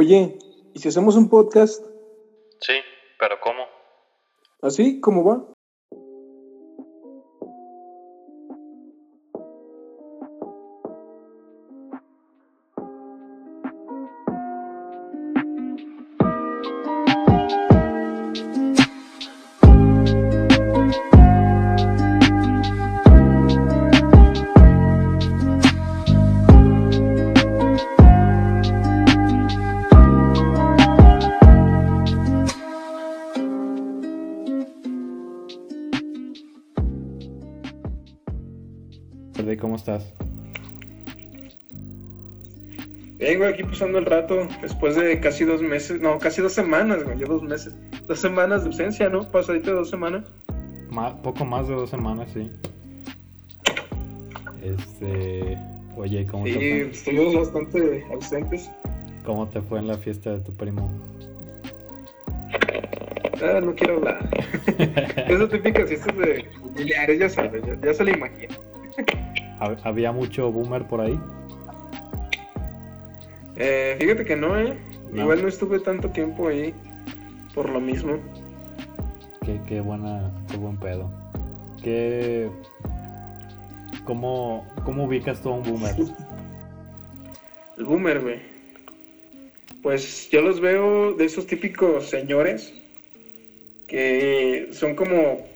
Oye, ¿y si hacemos un podcast? Sí, pero ¿cómo? ¿Así? ¿Cómo va? ¿Cómo estás? Vengo aquí pasando el rato, después de casi dos meses, no, casi dos semanas, güey, ya dos meses. Dos semanas de ausencia, ¿no? Pasadito de dos semanas. poco más de dos semanas, sí. Este. Oye, ¿cómo te fue? Sí, estuvimos bastante ausentes. ¿Cómo te fue en la fiesta de tu primo? Ah, no quiero hablar. Esas típicas fiestas de familiares, ya sabes, ya, ya se le imagina. ¿Había mucho boomer por ahí? Eh, fíjate que no, ¿eh? Igual no estuve tanto tiempo ahí por lo mismo. Qué, qué buena, qué buen pedo. ¿Qué... ¿Cómo, ¿Cómo ubicas tú a un boomer? El boomer, güey. Pues yo los veo de esos típicos señores que son como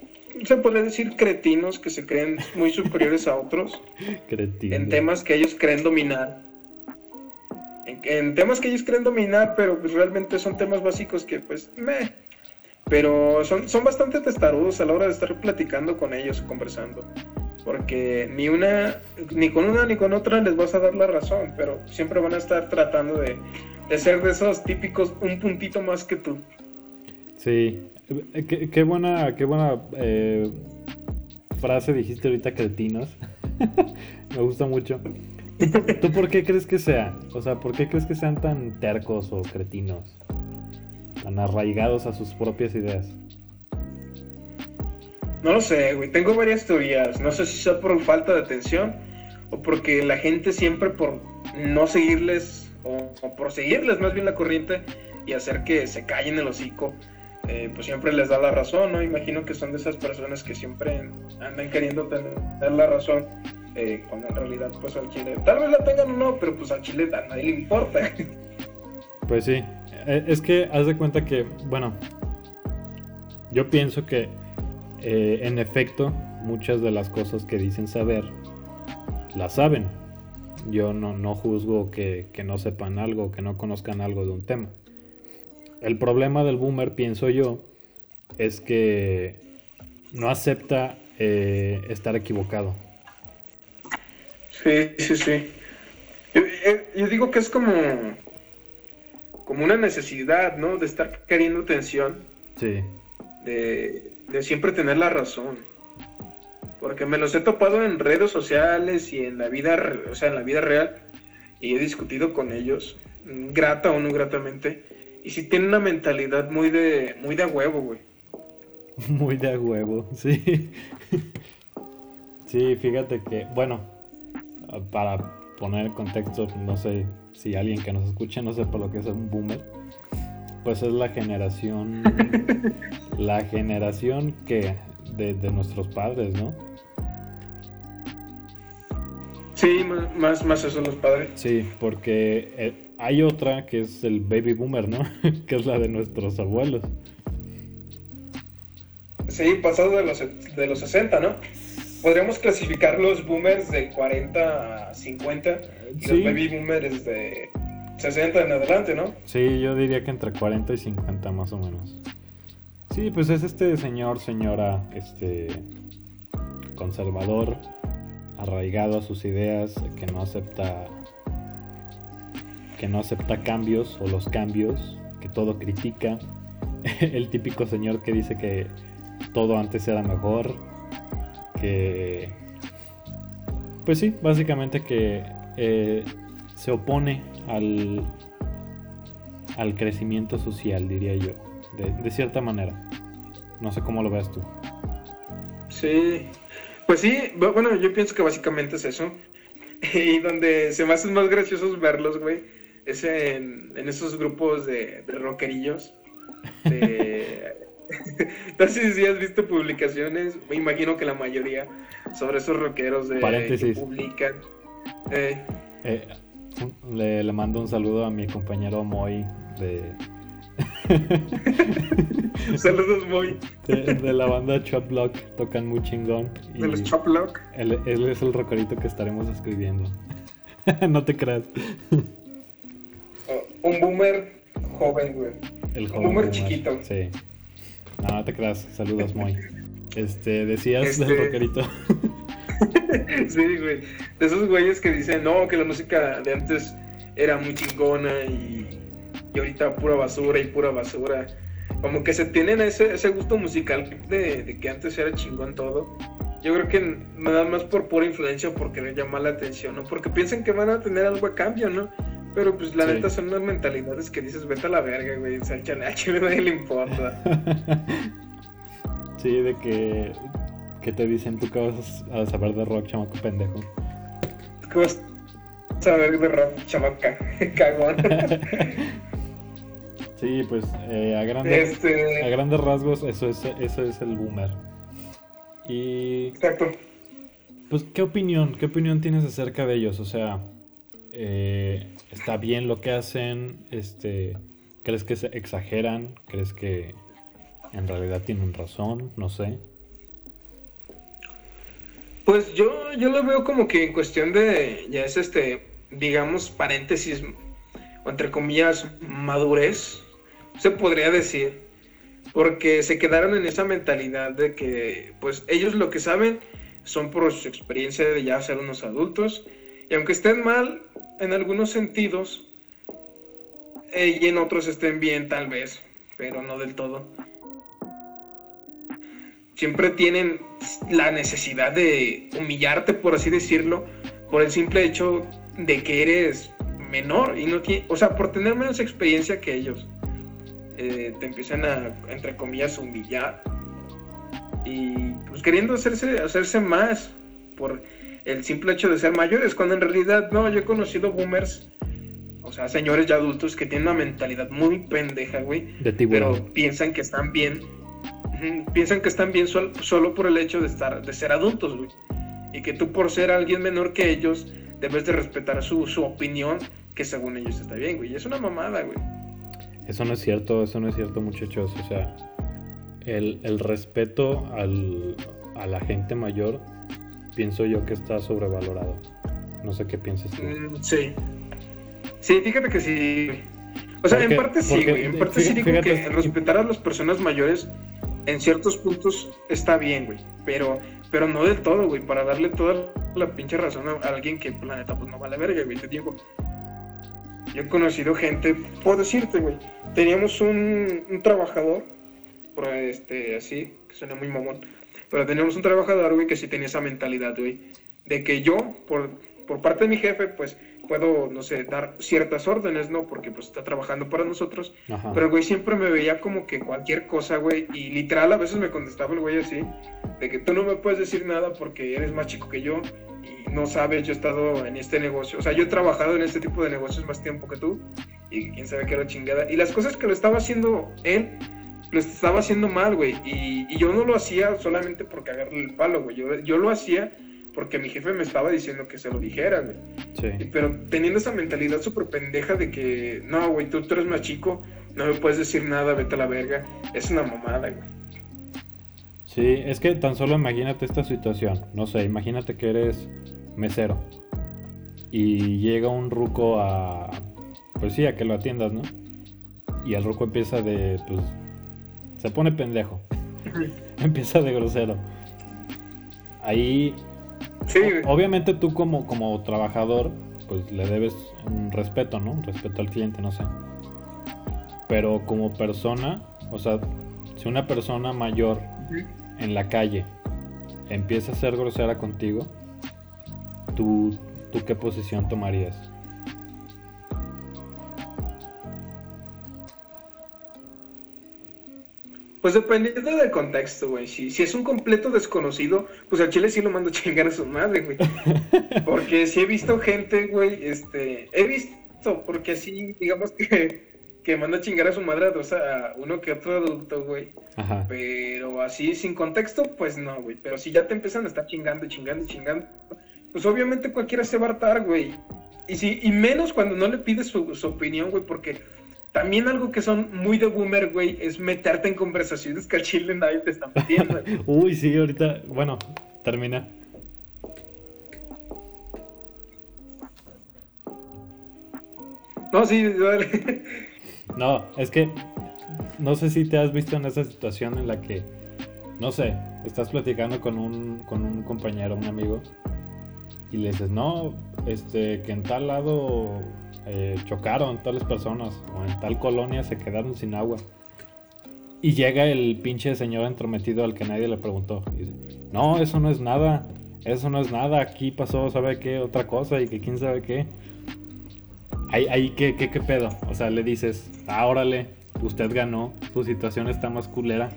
se puede decir cretinos que se creen muy superiores a otros en temas que ellos creen dominar. En, temas que ellos creen dominar, pero pues realmente son temas básicos que pues me... Pero son, son bastante testarudos a la hora de estar platicando con ellos, conversando. Porque ni una, ni con una ni con otra les vas a dar la razón, pero siempre van a estar tratando de, de ser de esos típicos un puntito más que tú. Sí, eh, qué, buena, qué buena eh, frase dijiste ahorita, cretinos. Me gusta mucho. ¿Tú por qué crees que sea? O sea, ¿por qué crees que sean tan tercos o cretinos? Tan arraigados a sus propias ideas. No lo sé, güey. Tengo varias teorías. No sé si sea por falta de atención o porque la gente siempre por no seguirles o, o por seguirles más bien la corriente y hacer que se callen el hocico eh, pues siempre les da la razón, ¿no? Imagino que son de esas personas que siempre andan queriendo tener la razón, eh, cuando en realidad pues al Chile, tal vez la tengan o no, pero pues al Chile a nadie le importa. Pues sí, eh, es que haz de cuenta que, bueno, yo pienso que en efecto muchas de las cosas que dicen saber, las saben. Yo no, no juzgo que, que no sepan algo, que no conozcan algo de un tema el problema del boomer, pienso yo, es que no acepta eh, estar equivocado. Sí, sí, sí. Eh, yo, digo que es como, como una necesidad, ¿no? De estar queriendo atención. Sí. De, de siempre tener la razón. Porque me los he topado en redes sociales y en la vida, o sea, en la vida real. Y he discutido con ellos, grata o no gratamente y si tiene una mentalidad muy de, muy de huevo, güey. Muy de huevo, sí. sí, fíjate que, bueno, para poner contexto, no sé si alguien que nos escuche no sepa lo que es un boomer, pues es la generación, la generación que de, de nuestros padres, ¿no? Sí, más, más eso los padres. Sí, porque eh, hay otra que es el baby boomer, ¿no? que es la de nuestros abuelos. Sí, pasado de los, de los 60, ¿no? Podríamos clasificar los boomers de 40 a 50 y los baby boomers de 60 en adelante, ¿no? Sí, yo diría que entre 40 y 50 más o menos. Sí, pues es este señor, señora, este conservador, arraigado a sus ideas, que no acepta que no acepta cambios o los cambios, que todo critica, el típico señor que dice que todo antes era mejor, que pues sí, básicamente que eh, se opone al, al crecimiento social, diría yo, de, de cierta manera. No sé cómo lo ves tú. Sí, pues sí, bueno, yo pienso que básicamente es eso. Y donde se me hacen más graciosos verlos, güey, es en, esos grupos de, de rockerillos. De... Entonces, si has visto publicaciones, me imagino que la mayoría, sobre esos rockeros de, que publican. Eh, eh, le, le, mando un saludo a mi compañero Moy de. Saludos, Moy. De, la banda Chop Lock, tocan muy chingón. ¿De los Chop Lock? Él, es el rockerito que estaremos escribiendo. no te creas. Oh, un boomer joven, güey. El joven un boomer, chiquito. Sí. No, no te creas. Saludos, Moy. Este, decías del este, rockerito. sí, güey. De esos güeyes que dicen, no, que la música de antes era muy chingona y, y ahorita pura basura y pura basura. Como que se tienen ese, ese gusto musical de, de, que antes era chingón todo. Yo creo que nada más por pura influencia o por querer llamar la atención, ¿no? Porque piensan que van a tener algo a cambio, ¿no? Pero pues la neta son unas mentalidades que dices, vete a la verga, güey, o sea, a nadie le importa. sí, de que que te dicen tú que vas a saber de rock, chamaco pendejo. ¿Qué vas a saber de rock, chamaca? Cagón. sí, pues eh, a, grandes, este... a grandes rasgos eso es, eso es el boomer. Y... Exacto. Pues, ¿qué opinión? ¿Qué opinión tienes acerca de ellos? O sea, eh, ¿está bien lo que hacen? Este, ¿Crees que se exageran? ¿Crees que en realidad tienen razón? No sé. Pues yo, yo lo veo como que en cuestión de, ya es este, digamos, paréntesis, o entre comillas, madurez, se podría decir, porque se quedaron en esa mentalidad de que, pues ellos lo que saben son por su experiencia de ya ser unos adultos, y aunque estén mal en algunos sentidos, eh, y en otros estén bien tal vez, pero no del todo. Siempre tienen la necesidad de humillarte, por así decirlo, por el simple hecho de que eres menor y no tiene, o sea, por tener menos experiencia que ellos, eh, te empiezan a, entre comillas, humillar y pues queriendo hacerse, hacerse más por el simple hecho de ser mayores, cuando en realidad no, yo he conocido boomers, o sea, señores ya adultos que tienen una mentalidad muy pendeja, güey, pero piensan que están bien piensan que están bien solo por el hecho de estar, de ser adultos, güey. Y que tú por ser alguien menor que ellos, debes de respetar su, opinión, que según ellos está bien, güey. Es una mamada, güey. Eso no es cierto, eso no es cierto, muchachos. O sea, el, respeto a la gente mayor, pienso yo que está sobrevalorado. No sé qué piensas tú. Mm, sí. Sí, fíjate que sí. O sea, en parte sí, güey. En parte sí digo que respetar a las personas mayores en ciertos puntos está bien, güey, pero, pero no del todo, güey, para darle toda la pinche razón a alguien que, la neta, pues no vale verga, güey, te digo. Yo he conocido gente, puedo decirte, güey, teníamos un, un trabajador, por este, así, que suena muy mamón, pero teníamos un trabajador, güey, que sí tenía esa mentalidad, güey, de que yo, por, por parte de mi jefe, pues, puedo, no sé, dar ciertas órdenes, ¿no? Porque pues está trabajando para nosotros. Pero güey siempre me veía como que cualquier cosa, güey. Y literal a veces me contestaba el güey así, de que tú no me puedes decir nada porque eres más chico que yo y no sabes, yo he estado en este negocio. O sea, yo he trabajado en este tipo de negocios más tiempo que tú y quién sabe qué era chingada. Y las cosas que lo estaba haciendo él, lo estaba haciendo mal, güey. Y, y, yo no lo hacía solamente por cagarle el palo, güey. Yo, yo lo hacía porque mi jefe me estaba diciendo que se lo dijera, güey. Sí. Pero teniendo esa mentalidad súper pendeja de que, no, güey, tú, tú, eres más chico, no me puedes decir nada, vete a la verga, es una mamada, güey. Sí, es que tan solo imagínate esta situación, no sé, imagínate que eres mesero y llega un ruco a, pues sí, a que lo atiendas, ¿no? Y el ruco empieza de, pues, se pone pendejo, empieza de grosero. Ahí Obviamente tú como, como trabajador, pues le debes un respeto, ¿no? Un respeto al cliente, no sé. Pero como persona, o sea, si una persona mayor en la calle empieza a ser grosera contigo, ¿tú, tú qué posición tomarías? Pues dependiendo del contexto, güey. Si, si es un completo desconocido, pues al chile sí lo mando a chingar a su madre, güey. Porque si he visto gente, güey, este. He visto. porque así, digamos que, que manda a chingar a su madre, o sea, uno que otro adulto, güey. Ajá. Pero así, sin contexto, pues no, güey. Pero si ya te empiezan a estar chingando, chingando, chingando, pues obviamente cualquiera se va a hartar, güey. Y, si, y menos cuando no le pides su, su opinión, güey, porque también algo que son muy de boomer, güey, es meterte en conversaciones que al chile nadie te está metiendo. Uy, sí, ahorita, bueno, termina. no, sí, vale. No, es que no sé si te has visto en esa situación en la que, no sé, estás platicando con un, con un compañero, un amigo, y le dices, no, este, que en tal lado eh, chocaron tales personas, o en tal colonia se quedaron sin agua. Y llega el pinche señor entrometido al que nadie le preguntó. Y dice, no, eso no es nada, eso no es nada, aquí pasó, ¿sabe qué? Otra cosa y que quién sabe qué. Ahí, ahí ¿qué, qué, pedo? O sea, le dices, ah, órale, usted ganó, su situación está más culera.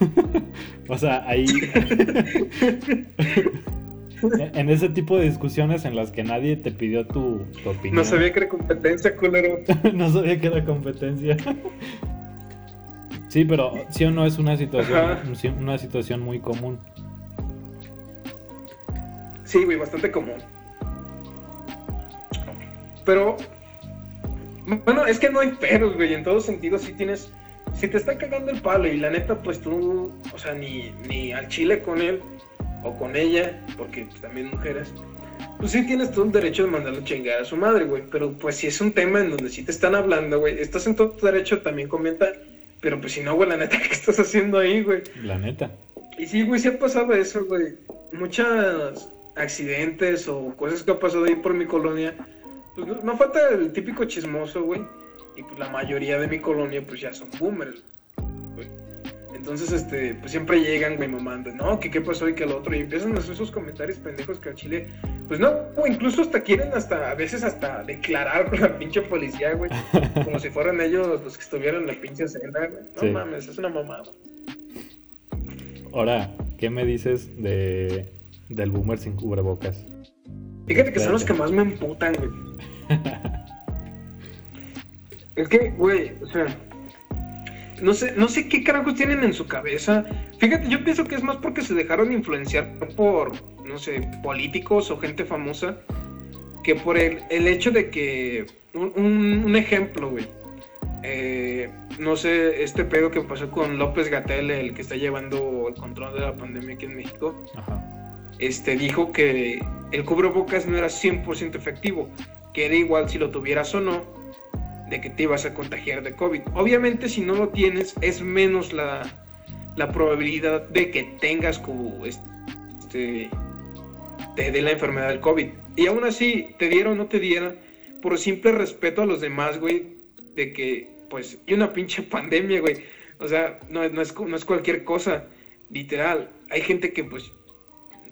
o sea, ahí... en ese tipo de discusiones en las que nadie te pidió tu, tu opinión. No sabía que era competencia, culero. no sabía que era competencia. sí, pero sí o no es una situación, Ajá. una situación muy común. Sí, güey, bastante común. Pero, bueno, es que no hay peros, güey. En todos sentidos, sí tienes. Si te está cagando el palo y la neta, pues tú, o sea, ni, ni al chile con él o con ella, porque pues, también mujeres, pues sí tienes todo el derecho de mandarlo a chingar a su madre, güey. Pero pues si es un tema en donde sí te están hablando, güey, estás en todo tu derecho también comenta. Pero pues si no, güey, la neta, ¿qué estás haciendo ahí, güey? La neta. Y sí, güey, sí ha pasado eso, güey. Muchos accidentes o cosas que ha pasado ahí por mi colonia. Pues no, no falta el típico chismoso, güey. Y pues la mayoría de mi colonia, pues ya son boomers. Entonces, este, pues siempre llegan, güey, mamando, no, que qué pasó y que el otro. Y empiezan a hacer esos comentarios pendejos que al chile, pues no, güey, incluso hasta quieren hasta, a veces hasta declarar con la pinche policía, güey. como si fueran ellos los que estuvieran en la pinche escena, güey. No Sí. mames, es una mamada. Ahora, ¿qué me dices de del boomer sin cubrebocas? Fíjate que son los que más me emputan, güey. es que, güey, o sea, no sé, no sé qué carajos tienen en su cabeza. Fíjate, yo pienso que es más porque se dejaron influenciar por, no sé, políticos o gente famosa, que por el, el hecho de que, un, un- un ejemplo, güey. Eh, no sé, este pedo que pasó con López Gatel, el que está llevando el control de la pandemia aquí en México Ajá. este, dijo que el cubrebocas no era 100% efectivo, que era igual si lo tuvieras o no, de que te ibas a contagiar de COVID. Obviamente si no lo tienes es menos la, la probabilidad de que tengas como este, te dé la enfermedad del COVID. Y aún así, te diera o no te diera, por simple respeto a los demás, güey, de que, pues, y una pinche pandemia, güey. O sea, no, es- no, es, no es cualquier cosa, literal. Hay gente que, pues,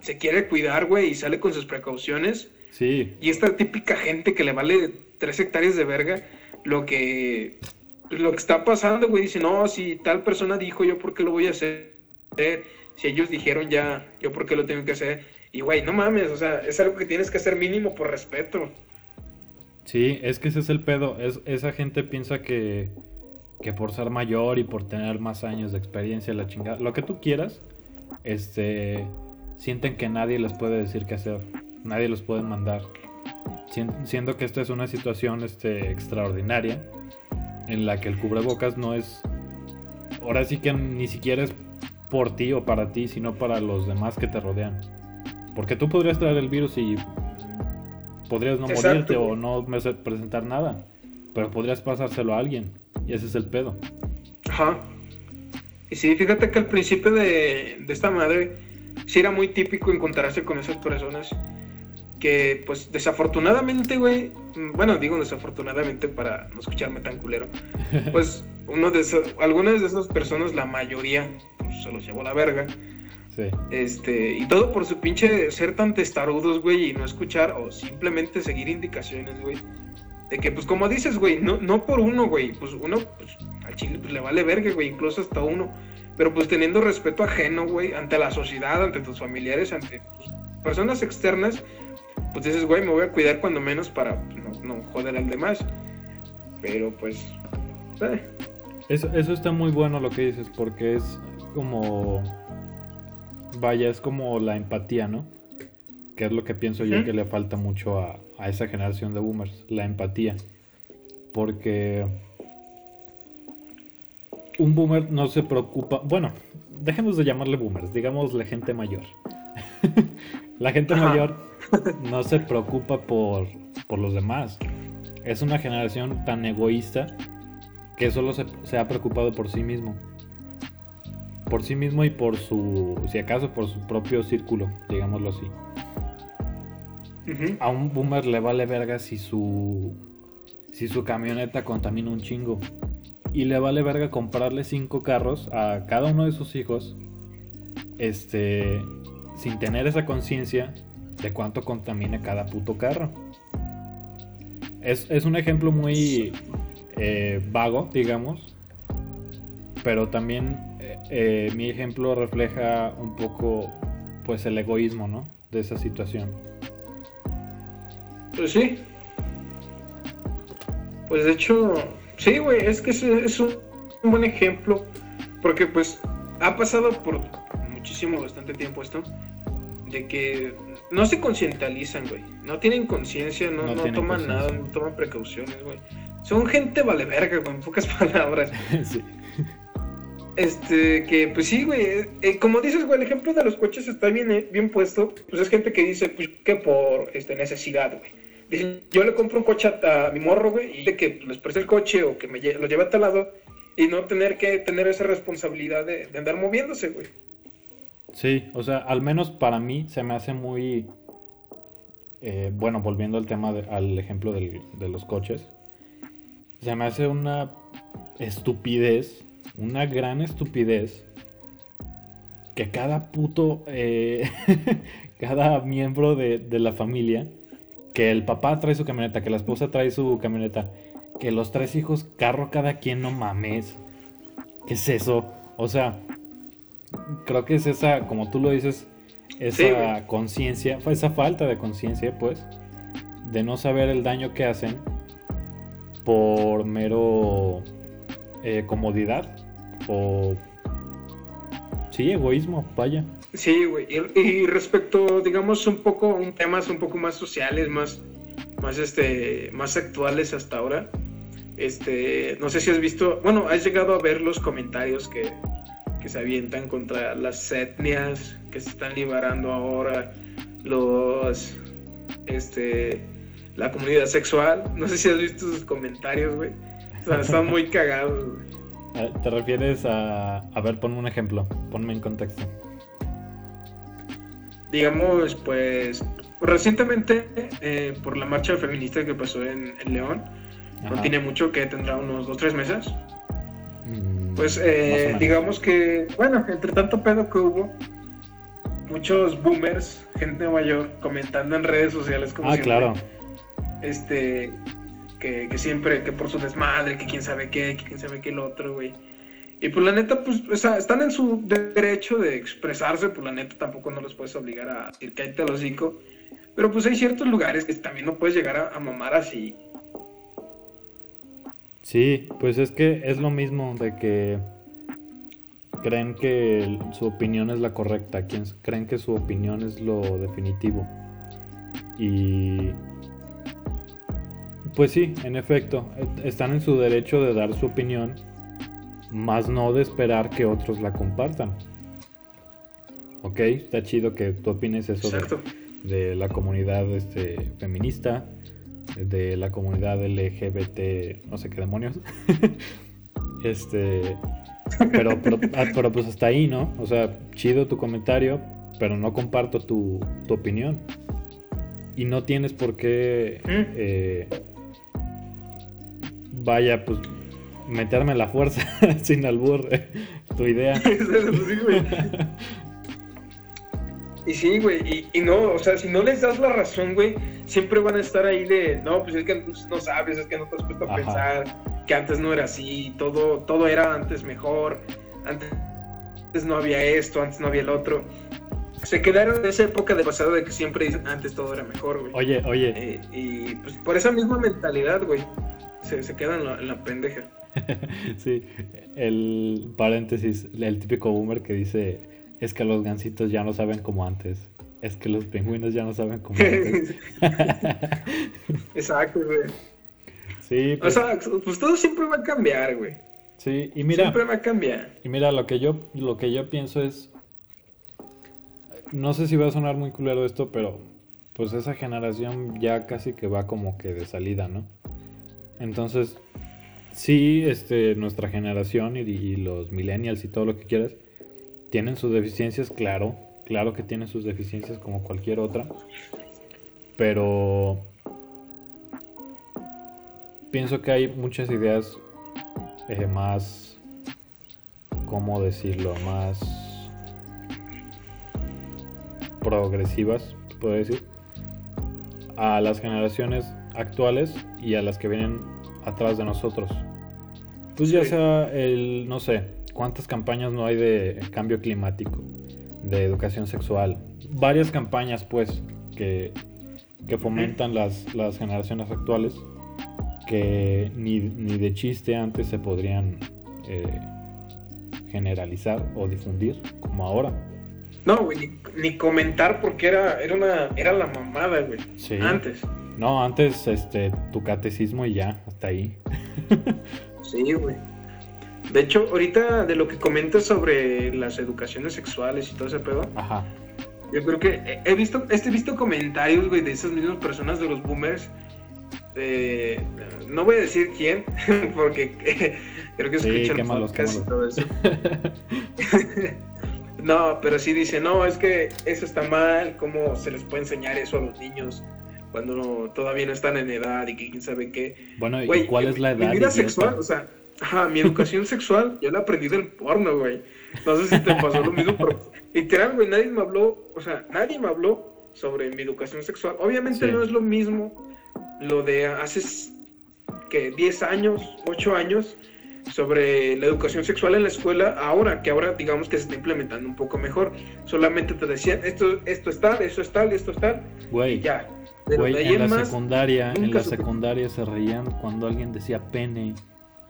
se quiere cuidar, güey, y sale con sus precauciones. Sí, Y esta típica gente que le vale tres hectáreas de verga, lo que, lo que está pasando, güey, dice, no, si tal persona dijo, yo por qué lo voy a hacer. Si ellos dijeron ya, yo por qué lo tengo que hacer. Y, güey, no mames, o sea, es algo que tienes que hacer mínimo por respeto. sí, es que ese es el pedo. Es, esa gente piensa que, que por ser mayor y por tener más años de experiencia, la chingada, lo que tú quieras, este, sienten que nadie les puede decir qué hacer, nadie los puede mandar. Sien- Siendo que esta es una situación este, extraordinaria en la que el cubrebocas no es, ahora sí que ni siquiera es por ti o para ti, sino para los demás que te rodean. Porque tú podrías traer el virus y podrías no Exacto, morirte o no presentar nada, pero podrías pasárselo a alguien. Y ese es el pedo. Ajá. Y sí, fíjate que al principio de, de esta madre, sí era muy típico encontrarse con esas personas que, pues, desafortunadamente, güey, mm, bueno, digo desafortunadamente para no escucharme tan culero, pues, uno de esos, algunas de esas personas, la mayoría, pues, se los llevó a la verga. Sí. Este, y todo por su pinche ser tan testarudos, güey, y no escuchar o simplemente seguir indicaciones, güey. De que, pues como dices, güey, no, no por uno, güey, pues uno, pues al chile pues, le vale verga, güey, incluso hasta uno. Pero pues teniendo respeto ajeno, güey, ante la sociedad, ante tus familiares, ante tus personas externas, pues dices, güey, me voy a cuidar cuando menos para no, joder al demás. Pero pues... Eh. Eso, eso está muy bueno lo que dices, porque es como... Vaya, es como la empatía, ¿no? Que es lo que pienso yo que le falta mucho a, a esa generación de boomers, la empatía. Porque un boomer no se preocupa, bueno, dejemos de llamarle boomers, digamos la gente mayor. la gente mayor no se preocupa por, por, los demás. Es una generación tan egoísta que solo se, ha preocupado por sí mismo. Por sí mismo y por su, si acaso, por su propio círculo, digámoslo así. A un boomer le vale verga si su, si su camioneta contamina un chingo y le vale verga comprarle cinco carros a cada uno de sus hijos, este, sin tener esa conciencia de cuánto contamina cada puto carro. Es, un ejemplo muy eh, vago, digamos, pero también eh, eh, mi ejemplo refleja un poco, pues, el egoísmo, ¿no? De esa situación. Pues sí. Pues de hecho, Sí, güey, es que es, un buen ejemplo, porque pues ha pasado por muchísimo, bastante tiempo esto, de que no se concientalizan, güey, no tienen conciencia, no, no, toman nada, no toman precauciones, güey. Son gente vale verga, güey, en pocas palabras. sí. Este, que pues sí, güey, eh, como dices, güey, el ejemplo de los coches está bien, eh, bien puesto, pues es gente que dice, pues que por este, necesidad, güey yo le compro un coche a, mi morro, güey, y de que les preste el coche o que me lo lleve a tal lado y no tener que tener esa responsabilidad de, andar moviéndose, güey. Sí, o sea, al menos para mí se me hace muy... Eh, bueno, volviendo al tema, al ejemplo de los coches, se me hace una estupidez, una gran estupidez, que cada puto, eh, cada miembro de, de la familia que el papá trae su camioneta, que la esposa trae su camioneta, que los tres hijos, carro cada quien, no mames. ¿Qué es eso? O sea, creo que es esa, como tú lo dices, esa conciencia, esa falta de conciencia, pues, de no saber el daño que hacen por mero eh, comodidad o sí, egoísmo, vaya. Sí, güey. Y, respecto, digamos, un poco, un temas un poco más sociales, más, más, este, más actuales hasta ahora. Este, no sé si has visto, bueno, has llegado a ver los comentarios que, que se avientan contra las etnias que se están liberando ahora, los, este, la comunidad sexual. No sé si has visto sus comentarios, güey. O sea, están muy cagados, güey. ¿Te refieres a... A ver, ponme un ejemplo, ponme en contexto digamos, pues recientemente eh, por la marcha feminista que pasó en, León, no tiene mucho que tendrá unos dos tres meses. Mm, pues eh, digamos que, bueno, entre tanto pedo que hubo, muchos boomers, gente mayor, comentando en redes sociales como ah, claro. este, que, que, siempre, que por su desmadre, que quién sabe qué, que quién sabe qué el otro, güey. Y pues la neta, pues están en su derecho de expresarse, pues la neta tampoco no los puedes obligar a decir que hay te los Pero pues hay ciertos lugares que también no puedes llegar a, mamar así. Sí, pues es que es lo mismo de que creen que su opinión es la correcta, creen que su opinión es lo definitivo. Y pues sí, en efecto, están en su derecho de dar su opinión más no de esperar que otros la compartan. Ok, está chido que tú opines eso de, la comunidad este, feminista, de la comunidad LGBT, no sé qué demonios. este, pero, ah, pero, pues hasta ahí, ¿no? O sea, chido tu comentario, pero no comparto tu, opinión. Y no tienes por qué... Mm. Eh, vaya, pues meterme la fuerza sin albur, tu idea. y sí, güey, y, no, o sea, si no les das la razón, güey, siempre van a estar ahí de, no, pues es que no sabes, es que no te has puesto a pensar, que antes no era así, todo, todo era antes mejor, antes no había esto, antes no había el otro. se quedaron en esa época de pasado de que siempre dicen antes todo era mejor, güey. Oye, oye. Eh, y pues por esa misma mentalidad, güey, se, se quedan en la, en la pendeja. sí, el paréntesis, el típico boomer que dice, es que los gansitos ya no saben como antes. Es que los pingüinos ya no saben como antes. Exacto, güey. Sí, pues, o sea, pues todo siempre va a cambiar, güey. Sí, y mira. Siempre va a cambiar. Y mira, lo que yo, lo que yo pienso es. No sé si va a sonar muy culero esto, pero pues esa generación ya casi que va como que de salida, ¿no? Entonces, sí, este, nuestra generación y, y los millennials y todo lo que quieras, tienen sus deficiencias, claro, claro que tienen sus deficiencias como cualquier otra, pero pienso que hay muchas ideas eh, más, ¿cómo decirlo? Más progresivas, puedo decir, a las generaciones actuales y a las que vienen atrás de nosotros. Pues ya sea el, no sé, cuántas campañas no hay de cambio climático, de educación sexual, varias campañas pues que, que fomentan las, las generaciones actuales que ni, ni de chiste antes se podrían eh, generalizar o difundir como ahora. No, güey, ni, comentar porque era, era, una, era la mamada, güey. Sí. Antes. No, antes este, tu catecismo y ya, hasta ahí. sí, güey. De hecho, ahorita de lo que comentas sobre las educaciones sexuales y todo ese pedo. Ajá. Yo creo que he visto, he visto comentarios, güey, de esas mismas personas de los boomers este, no voy a decir quién, porque creo que escuchan sí, podcast y todo eso. no, pero sí dice, no, es que eso está mal, ¿cómo se les puede enseñar eso a los niños cuando todavía no están en edad y que quién sabe qué? Bueno, ¿y cuál es la edad? Mi vida sexual, o sea, ajá, mi educación sexual, yo la aprendí del porno, güey. No sé si te pasó lo mismo, pero literal, güey, nadie me habló, o sea, nadie me habló sobre mi educación sexual. Obviamente no es lo mismo lo de hace que 10 años, 8 años, sobre la educación sexual en la escuela, ahora que ahora digamos que se está implementando un poco mejor. Solamente te decían, esto, esto es tal, esto es tal, esto es tal, y ya. en, la secundaria, en la secundaria se reían cuando alguien decía pene.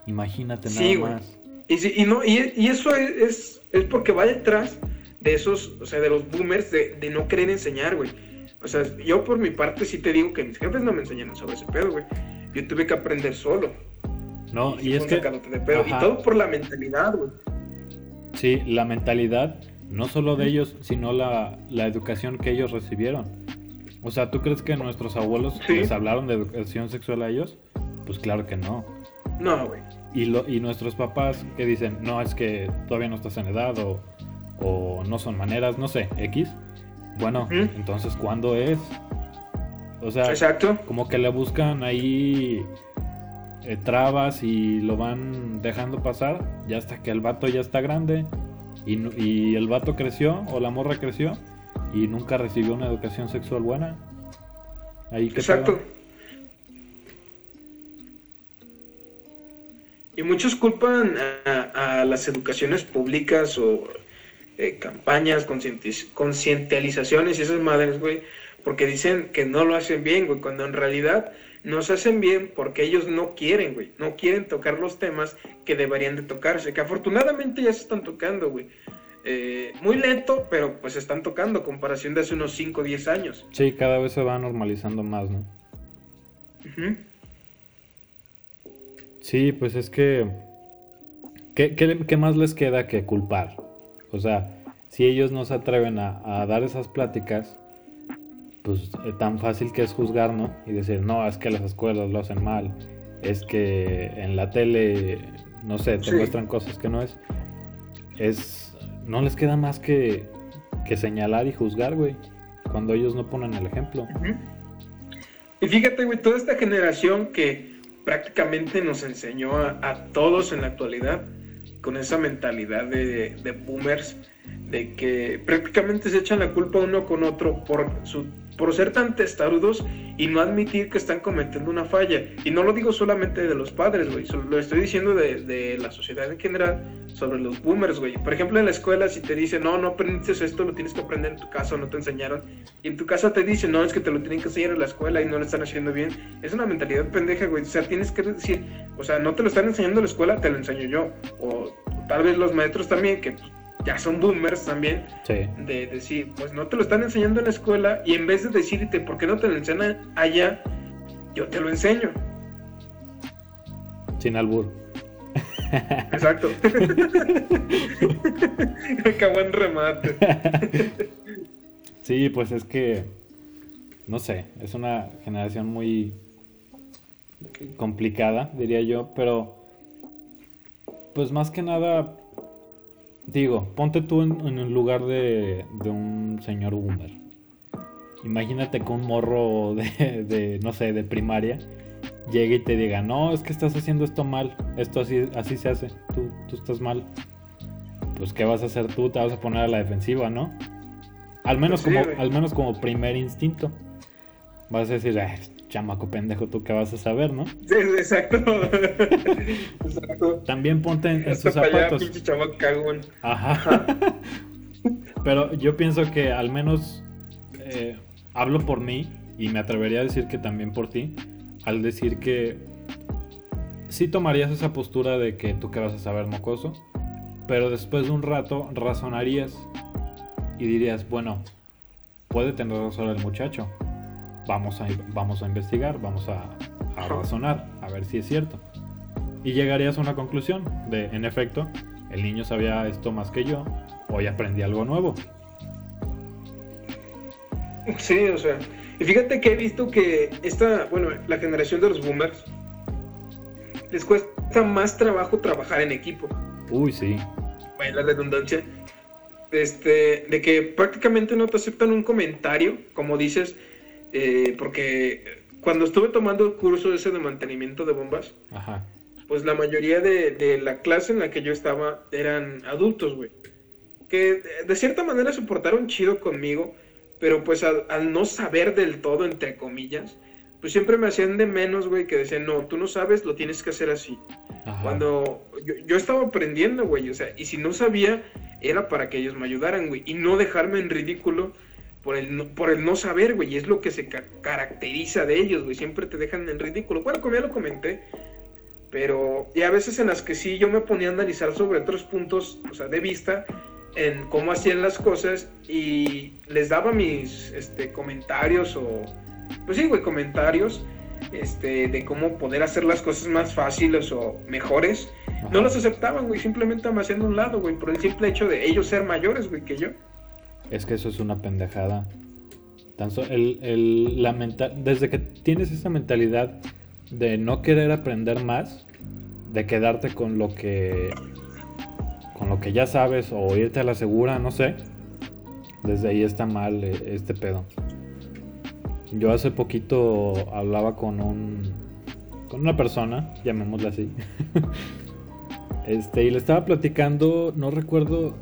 Imagínate nada más. Y, y, no, y, y eso es, es, porque va detrás de esos, o sea, de los boomers de, de no querer enseñar, güey. O sea, yo por mi parte sí te digo que mis jefes no me enseñaron sobre ese pedo, güey. Yo tuve que aprender solo. No, y, es que... De pedo. Y todo por la mentalidad, güey. Sí, la mentalidad, no solo de ellos, sino la, la educación que ellos recibieron. O sea, ¿tú crees que nuestros abuelos les hablaron de educación sexual a ellos? Pues claro que no. No, güey. Y, lo, y nuestros papás que dicen, no, es que todavía no estás en edad o, o no son maneras, no sé, X. Bueno, entonces, ¿cuándo es? O sea, Exacto. como que le buscan ahí eh, trabas y lo van dejando pasar, ya hasta que el vato ya está grande y, y, el vato creció o la morra creció y nunca recibió una educación sexual buena. Ahí Exacto. Y muchos culpan a, a, las educaciones públicas o eh, campañas, concientizaciones y esas madres, güey, porque dicen que no lo hacen bien, güey, cuando en realidad no se hacen bien porque ellos no quieren, güey, no quieren tocar los temas que deberían de tocarse, que afortunadamente ya se están tocando, güey. Eh, muy lento, pero pues se están tocando, comparación de hace unos 5 o 10 años. Sí, cada vez se va normalizando más, ¿no? Sí, pues es que... ¿Qué, qué más les queda que culpar? O sea, si ellos no se atreven a, dar esas pláticas, pues eh, tan fácil que es juzgar, ¿no? Y decir, no, es que las escuelas lo hacen mal, es que en la tele, no sé, te muestran cosas que no es. Es, no les queda más que, que señalar y juzgar, güey, cuando ellos no ponen el ejemplo. Y fíjate, güey, toda esta generación que prácticamente nos enseñó a todos en la actualidad, con esa mentalidad de, boomers, de que prácticamente se echan la culpa uno con otro por su por ser tan testarudos y no admitir que están cometiendo una falla. Y no lo digo solamente de los padres, güey, lo estoy diciendo de, de, la sociedad en general sobre los boomers, güey. Por ejemplo, en la escuela si te dicen, no, no aprendes esto, lo tienes que aprender en tu casa, no te enseñaron. Y en tu casa te dicen, no, es que te lo tienen que enseñar en la escuela y no lo están haciendo bien. Es una mentalidad pendeja, güey. O sea, tienes que decir, o sea, no te lo están enseñando en la escuela, te lo enseño yo. O tal vez los maestros también, que pues, ya son boomers también, de decir, pues no te lo están enseñando en la escuela y en vez de decirte, ¿por qué no te lo enseñan allá? Yo te lo enseño. Sin albur. Exacto. Acabó en remate. sí, pues es que, no sé, es una generación muy complicada, diría yo, pero pues más que nada Digo, ponte tú en, el lugar de, un señor boomer. Imagínate que un morro de, no sé, de primaria llegue y te diga, no, es que estás haciendo esto mal, esto así, así se hace, tú, tú estás mal. Pues, ¿qué vas a hacer tú? Te vas a poner a la defensiva, ¿no? Al menos, pues como, al menos como primer instinto. Vas a decir, chamaco pendejo, tú qué vas a saber, ¿no? Sí, exacto. También ponte en, sus zapatos. Ajá. Pero yo pienso que al menos eh, hablo por mí y me atrevería a decir que también por ti, al decir que sí tomarías esa postura de que tú qué vas a saber, mocoso, pero después de un rato razonarías y dirías, bueno, puede tener razón el muchacho, vamos a, vamos a investigar, vamos a, razonar, a ver si es cierto. Y llegarías a una conclusión de, en efecto, el niño sabía esto más que yo, hoy aprendí algo nuevo. Sí, o sea, y fíjate que he visto que esta, bueno, la generación de los boomers les cuesta más trabajo trabajar en equipo. Uy, sí. Bueno, la redundancia. Este, de que prácticamente no te aceptan un comentario, como dices, eh, porque cuando estuve tomando el curso ese de mantenimiento de bombas, pues la mayoría de, la clase en la que yo estaba eran adultos, güey. Que de cierta manera se portaron chido conmigo, pero pues al, no saber del todo, entre comillas, pues siempre me hacían de menos, güey, que decían, no, tú no sabes, lo tienes que hacer así. Cuando yo, yo, estaba aprendiendo, güey, o sea, y si no sabía, era para que ellos me ayudaran, güey, y no dejarme en ridículo por el, no, por el no saber, güey, y es lo que se caracteriza de ellos, güey, siempre te dejan en ridículo. Bueno, como ya lo comenté, pero y a veces en las que sí yo me ponía a analizar sobre otros puntos, o sea, de vista, en cómo hacían las cosas y les daba mis este, comentarios o, pues sí, güey, comentarios este, de cómo poder hacer las cosas más fáciles o mejores. No los aceptaban, güey, simplemente me hacían un lado, güey, por el simple hecho de ellos ser mayores, güey, que yo. Es que eso es una pendejada. Tan el, la desde que tienes esa mentalidad de no querer aprender más, de quedarte con lo que con lo que ya sabes o irte a la segura, no sé. Desde ahí está mal eh, este pedo. Yo hace poquito hablaba con un con una persona, llamémosla así. este y le estaba platicando, no recuerdo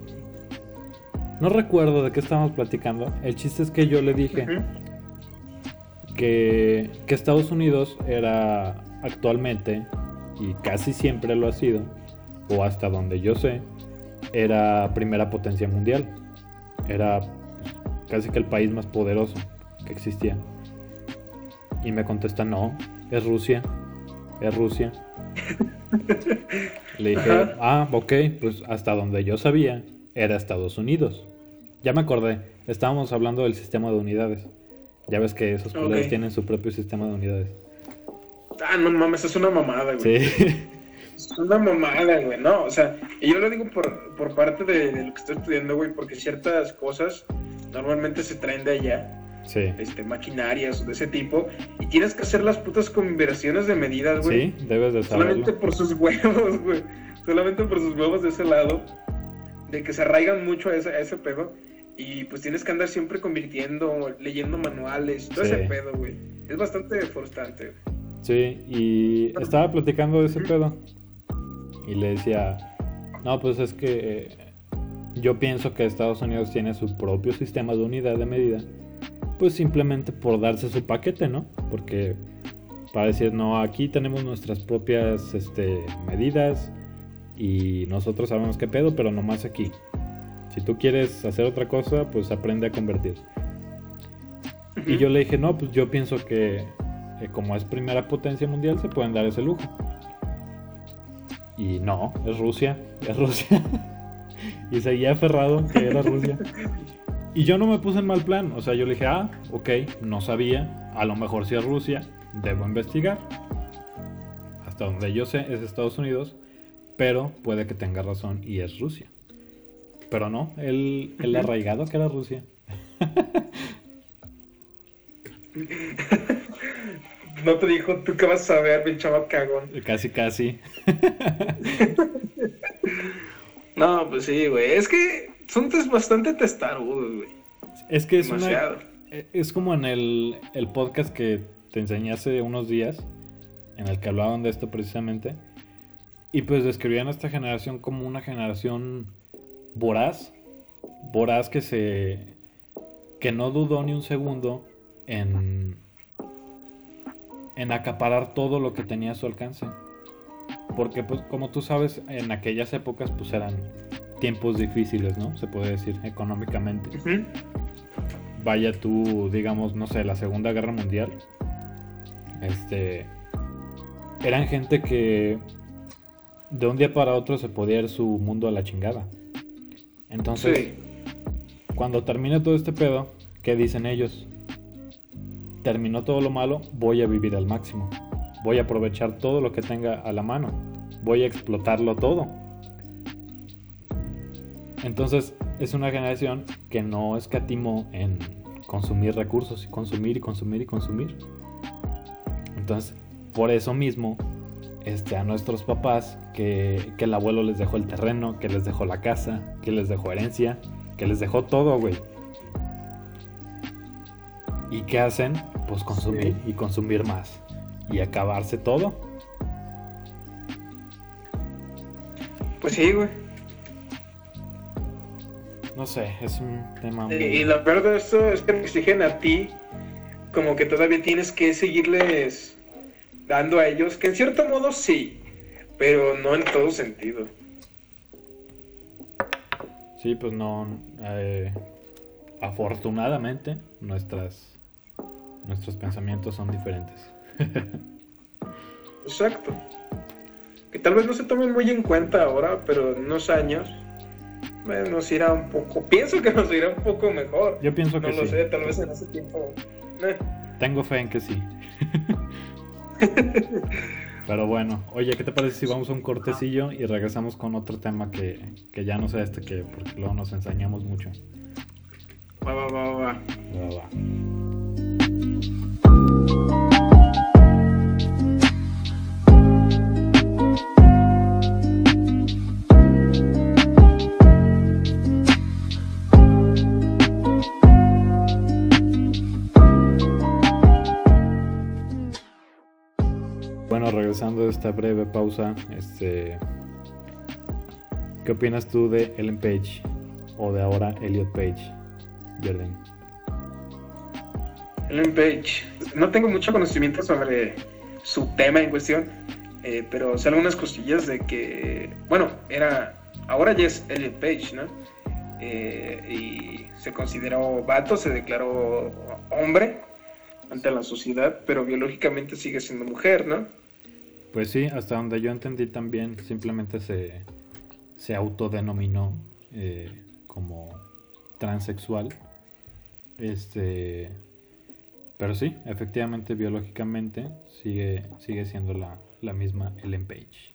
no recuerdo de qué estábamos platicando. El chiste es que yo le dije que, que Estados Unidos era actualmente, y casi siempre lo ha sido, o hasta donde yo sé, era primera potencia mundial. Era pues, casi que el país más poderoso que existía. Y me contesta, no, es Rusia. Es Rusia. Le dije, ah, ok, pues hasta donde yo sabía, era Estados Unidos. Ya me acordé, estábamos hablando del sistema de unidades. Ya ves que esos poderes tienen su propio sistema de unidades. Ah, no mames, es una mamada, güey. Sí. Es una mamada, güey, ¿no? O sea, y yo lo digo por, por parte de, lo que estoy estudiando, güey, porque ciertas cosas normalmente se traen de allá. Sí. Este, maquinarias de ese tipo. Y tienes que hacer las putas conversiones de medidas, güey. Sí, debes de saberlo. Solamente por sus huevos, güey. Solamente por sus huevos de ese lado de que se arraigan mucho a ese, ese pedo. Y pues tienes que andar siempre convirtiendo, leyendo manuales, todo ese pedo, güey. Es bastante frustrante. Sí, y estaba platicando de ese pedo. Y le decía, no, pues es que eh, yo pienso que Estados Unidos tiene su propio sistema de unidad de medida. pues simplemente por darse su paquete, ¿no? Porque para decir, no, aquí tenemos nuestras propias este, medidas y nosotros sabemos qué pedo, pero nomás aquí. Si tú quieres hacer otra cosa, pues aprende a convertir. Y yo le dije, no, pues yo pienso que como es primera potencia mundial se pueden dar ese lujo. Y no, es Rusia, es Rusia. y seguía aferrado que era Rusia. Y yo no me puse en mal plan, o sea, yo le dije, ah, ok, no sabía, a lo mejor si es Rusia, debo investigar. Hasta donde yo sé es Estados Unidos, pero puede que tenga razón y es Rusia. Pero no, el, el arraigado que era Rusia. no te dijo, tú qué vas a ver, mi chavo cagón. Casi, casi. no, pues sí, güey. Es que son bastante testarudos, güey. Es que es Demasiado. E, es como en el, el podcast que te enseñé hace unos días, en el que hablaban de esto precisamente. Y pues describían a esta generación como una generación voraz. Voraz que se. que no dudó ni un segundo en en acaparar todo lo que tenía a su alcance. Porque pues como tú sabes, en aquellas épocas pues eran tiempos difíciles, ¿no? Se puede decir económicamente. Vaya tú, digamos, no sé, la Segunda Guerra Mundial. Este eran gente que de un día para otro se podía ir su mundo a la chingada. Entonces, cuando termine todo este pedo, ¿qué dicen ellos? terminó todo lo malo, voy a vivir al máximo. Voy a aprovechar todo lo que tenga a la mano. Voy a explotarlo todo. Entonces es una generación que no escatimó en consumir recursos y consumir y consumir y consumir. Entonces, por eso mismo, este, a nuestros papás, que, que el abuelo les dejó el terreno, que les dejó la casa, que les dejó herencia, que les dejó todo, güey. ¿Y qué hacen? Pues consumir y consumir más. Y acabarse todo. Pues sí, güey. No sé, es un tema muy... Y, peor de esto es que te exigen a ti como que todavía tienes que seguirles dando a ellos, que en cierto modo sí, pero no en todo sentido. Sí, pues no. Eh, afortunadamente, nuestras nuestros pensamientos son diferentes. Exacto. Que tal vez no se tomen muy en cuenta ahora, pero en unos años nos irá un poco. Pienso que nos irá un poco mejor. Yo pienso que sí. No lo sé, tal vez en ese tiempo. Eh. Tengo fe en que sí. Pero bueno, oye, ¿qué te parece si vamos a un cortecillo y regresamos con otro tema que, que ya no sé este que, porque luego nos ensañamos mucho? Va, va, va, va. Va, va. De esta breve pausa, este, ¿qué opinas tú de Ellen Page o de ahora Elliot Page, Jordan? Ellen Page. No tengo mucho conocimiento sobre su tema en cuestión, eh, pero sé algunas costillas de que, bueno, era, ahora ya es Elliot Page, ¿no? Eh, y se consideró vato, se declaró hombre ante la sociedad, pero biológicamente sigue siendo mujer, ¿no? Pues sí, hasta donde yo entendí también, simplemente se, se autodenominó eh, como transexual. Este, pero sí, efectivamente, biológicamente sigue, sigue siendo la, la misma Ellen Page.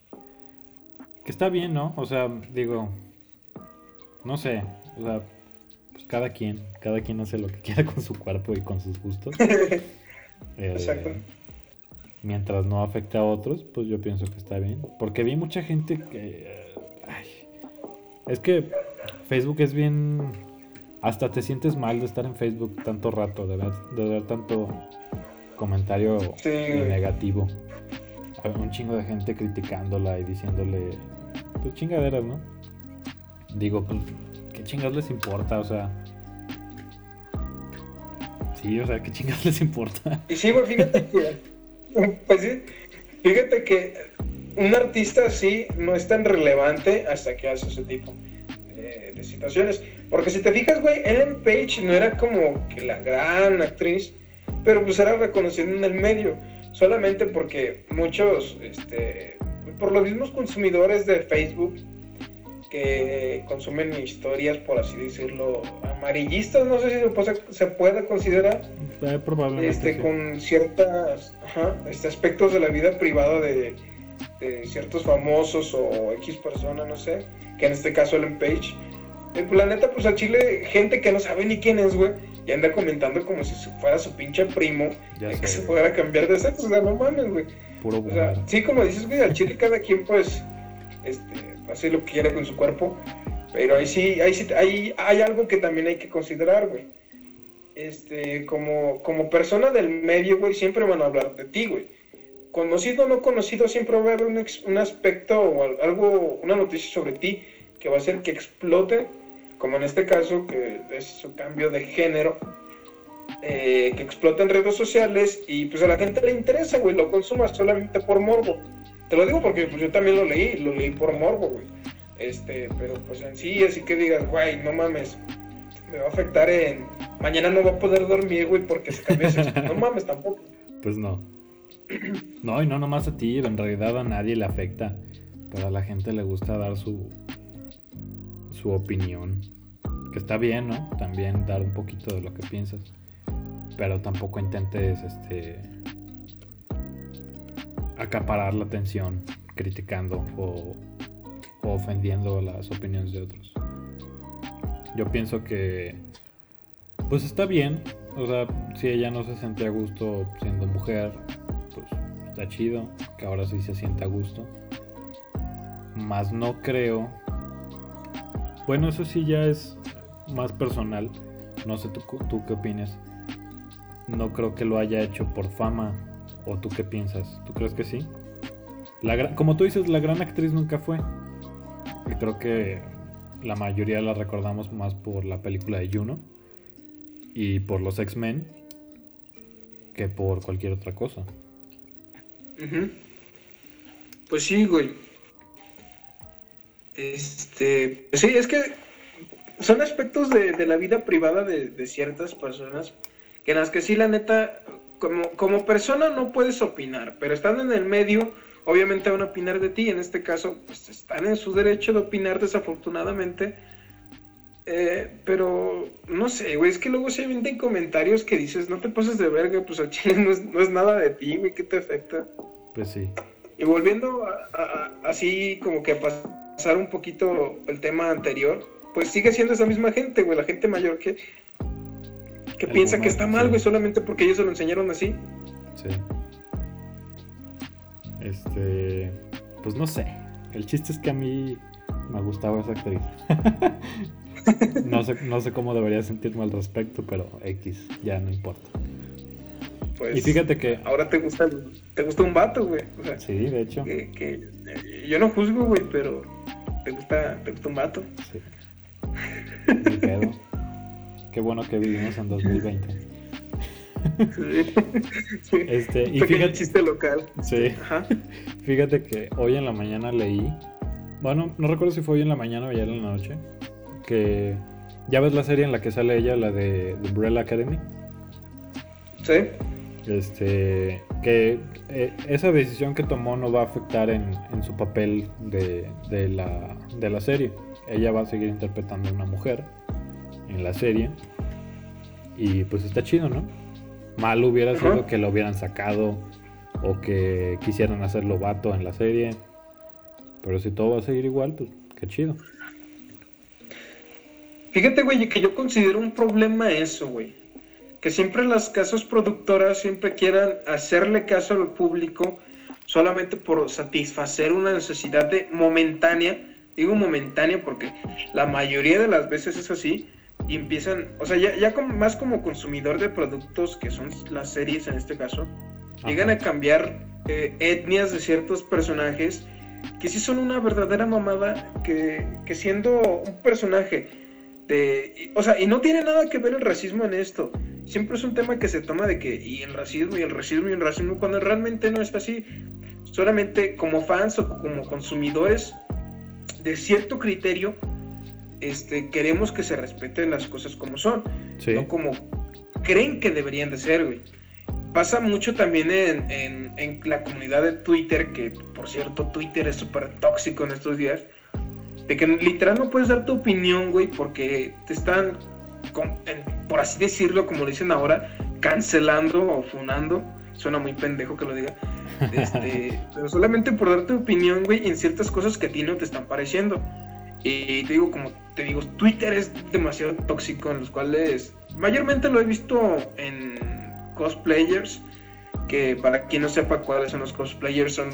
Que está bien, ¿no? O sea, digo, no sé, o sea, pues cada quien, cada quien hace lo que quiera con su cuerpo y con sus gustos. Exacto. Mientras no afecte a otros, pues yo pienso que está bien. Porque vi mucha gente que... Ay, es que Facebook es bien hasta te sientes mal de estar en Facebook tanto rato, de ver, de ver tanto comentario negativo. Un chingo de gente criticándola y diciéndole, pues chingaderas, ¿no? Digo, pues, ¿qué chingas les importa? O sea, Sí, o sea, ¿qué chingados les importa? Y sí, güey, fíjate que. Pues sí, fíjate que un artista así no es tan relevante hasta que hace ese tipo de, de situaciones. Porque si te fijas, güey, Ellen Page no era como que la gran actriz, pero pues era reconocida en el medio. Solamente porque muchos, este, por los mismos consumidores de Facebook, que consumen historias, por así decirlo, amarillistas, no sé si se puede, se puede considerar, Eh, probablemente. este, sí. con ciertas ajá, este, aspectos de la vida privada de, de ciertos famosos o X persona, no sé, que en este caso Ellen Page. El planeta, pues a Chile, gente que no sabe ni quién es, güey, y anda comentando como si fuera su pinche primo, Ya de sé, que se pudiera cambiar de sexo, o sea, no mames, güey. Puro O sea, sí, como dices, güey, al chile cada quien, pues, este, hace lo que quiere con su cuerpo. Pero ahí sí, ahí sí, ahí hay algo que también hay que considerar, güey. Este, como, como persona del medio, güey, siempre van a hablar de ti, güey. Conocido o no conocido, siempre va a haber un, un aspecto o al- algo, una noticia sobre ti que va a hacer que explote, como en este caso, que es su cambio de género, eh, que explota en redes sociales y pues a la gente le interesa, güey, lo consuma solamente por morbo. Te lo digo porque pues, yo también lo leí, lo leí por morbo, güey. Este, pero pues en sí, así que digas, güey, no mames, me va a afectar en... Mañana no va a poder dormir, güey, porque se cambió. No mames, tampoco. Pues no. No, y no nomás a ti, en realidad a nadie le afecta. Pero a la gente le gusta dar su su opinión. Que está bien, ¿no? También dar un poquito de lo que piensas. Pero tampoco intentes este acaparar la atención criticando o, ofendiendo las opiniones de otros. Yo pienso que pues está bien. O sea, si ella no se sentía a gusto siendo mujer, pues está chido. Que ahora sí se sienta a gusto. Más no creo. Bueno, eso sí ya es más personal. No sé tú, tú qué opinas. No creo que lo haya hecho por fama. ¿O tú qué piensas? ¿Tú crees que sí? Como tú dices, la gran actriz nunca fue. Y creo que la mayoría la recordamos más por la película de Juno y por los X-Men que por cualquier otra cosa. Pues sí, güey. Este, pues sí, es que son aspectos de, de la vida privada de, de ciertas personas que en las que sí, la neta, como, como persona no puedes opinar, pero estando en el medio, obviamente van a opinar de ti. En este caso, pues están en su derecho de opinar, desafortunadamente. Eh, pero no sé, güey, es que luego se venden comentarios que dices, no te pases de verga, pues al chile no es, no es nada de ti, güey, ¿qué te afecta? Pues sí. Y volviendo a- a- a- así como que a pasar un poquito el tema anterior, pues sigue siendo esa misma gente, güey, la gente mayor que, que piensa que está mal, sí. güey, solamente porque ellos se lo enseñaron así. Sí. Este. Pues no sé. El chiste es que a mí me gustaba esa actriz. no, sé, no sé cómo debería sentirme al respecto, pero X, ya no importa. Pues Y fíjate que. ahora te gusta, te gusta un vato, güey. O sea, Sí, de hecho. que, que, eh, yo no juzgo, güey, pero te gusta, te gusta un vato. Sí. Qué bueno que vivimos en 2020. Sí. Este, y fíjate, chiste local. sí, Ajá. fíjate que hoy en la mañana leí, bueno, no recuerdo si fue hoy en la mañana o ayer en la noche, que ya ves la serie en la que sale ella, la de The Umbrella Academy, Sí. este, que eh, esa decisión que tomó no va a afectar en, en su papel de, de la, de la serie. Ella va a seguir interpretando a una mujer en la serie y pues está chido, ¿no? Mal hubiera sido que lo hubieran sacado o que quisieran hacerlo vato en la serie. Pero si todo va a seguir igual, pues qué chido. Fíjate, güey, que yo considero un problema eso, güey. Que siempre las casas productoras siempre quieran hacerle caso al público solamente por satisfacer una necesidad de momentánea. Digo momentánea porque la mayoría de las veces es así. Y empiezan, o sea, ya, ya como, más como consumidor de productos, que son las series en este caso, llegan a Ajá. cambiar eh, etnias de ciertos personajes que sí son una verdadera mamada que, que siendo un personaje de, o sea, y no tiene nada que ver el racismo en esto. Siempre es un tema que se toma de que, y el racismo, y el racismo, y el racismo, cuando realmente no es así. Solamente como fans o como consumidores de cierto criterio, este, queremos que se respeten las cosas como son, no como creen que deberían de ser, güey. Pasa mucho también en, en, en la comunidad de Twitter, que por cierto Twitter es súper tóxico en estos días, de que literal no puedes dar tu opinión, güey, porque te están, por así decirlo, como dicen ahora, cancelando o funando. Suena muy pendejo que lo diga. Este, pero solamente por dar tu opinión, güey, en ciertas cosas que a ti no te están pareciendo. Y te digo, como te digo, Twitter es demasiado tóxico, en los cuales mayormente lo he visto en cosplayers, que para quien no sepa cuáles son los cosplayers, son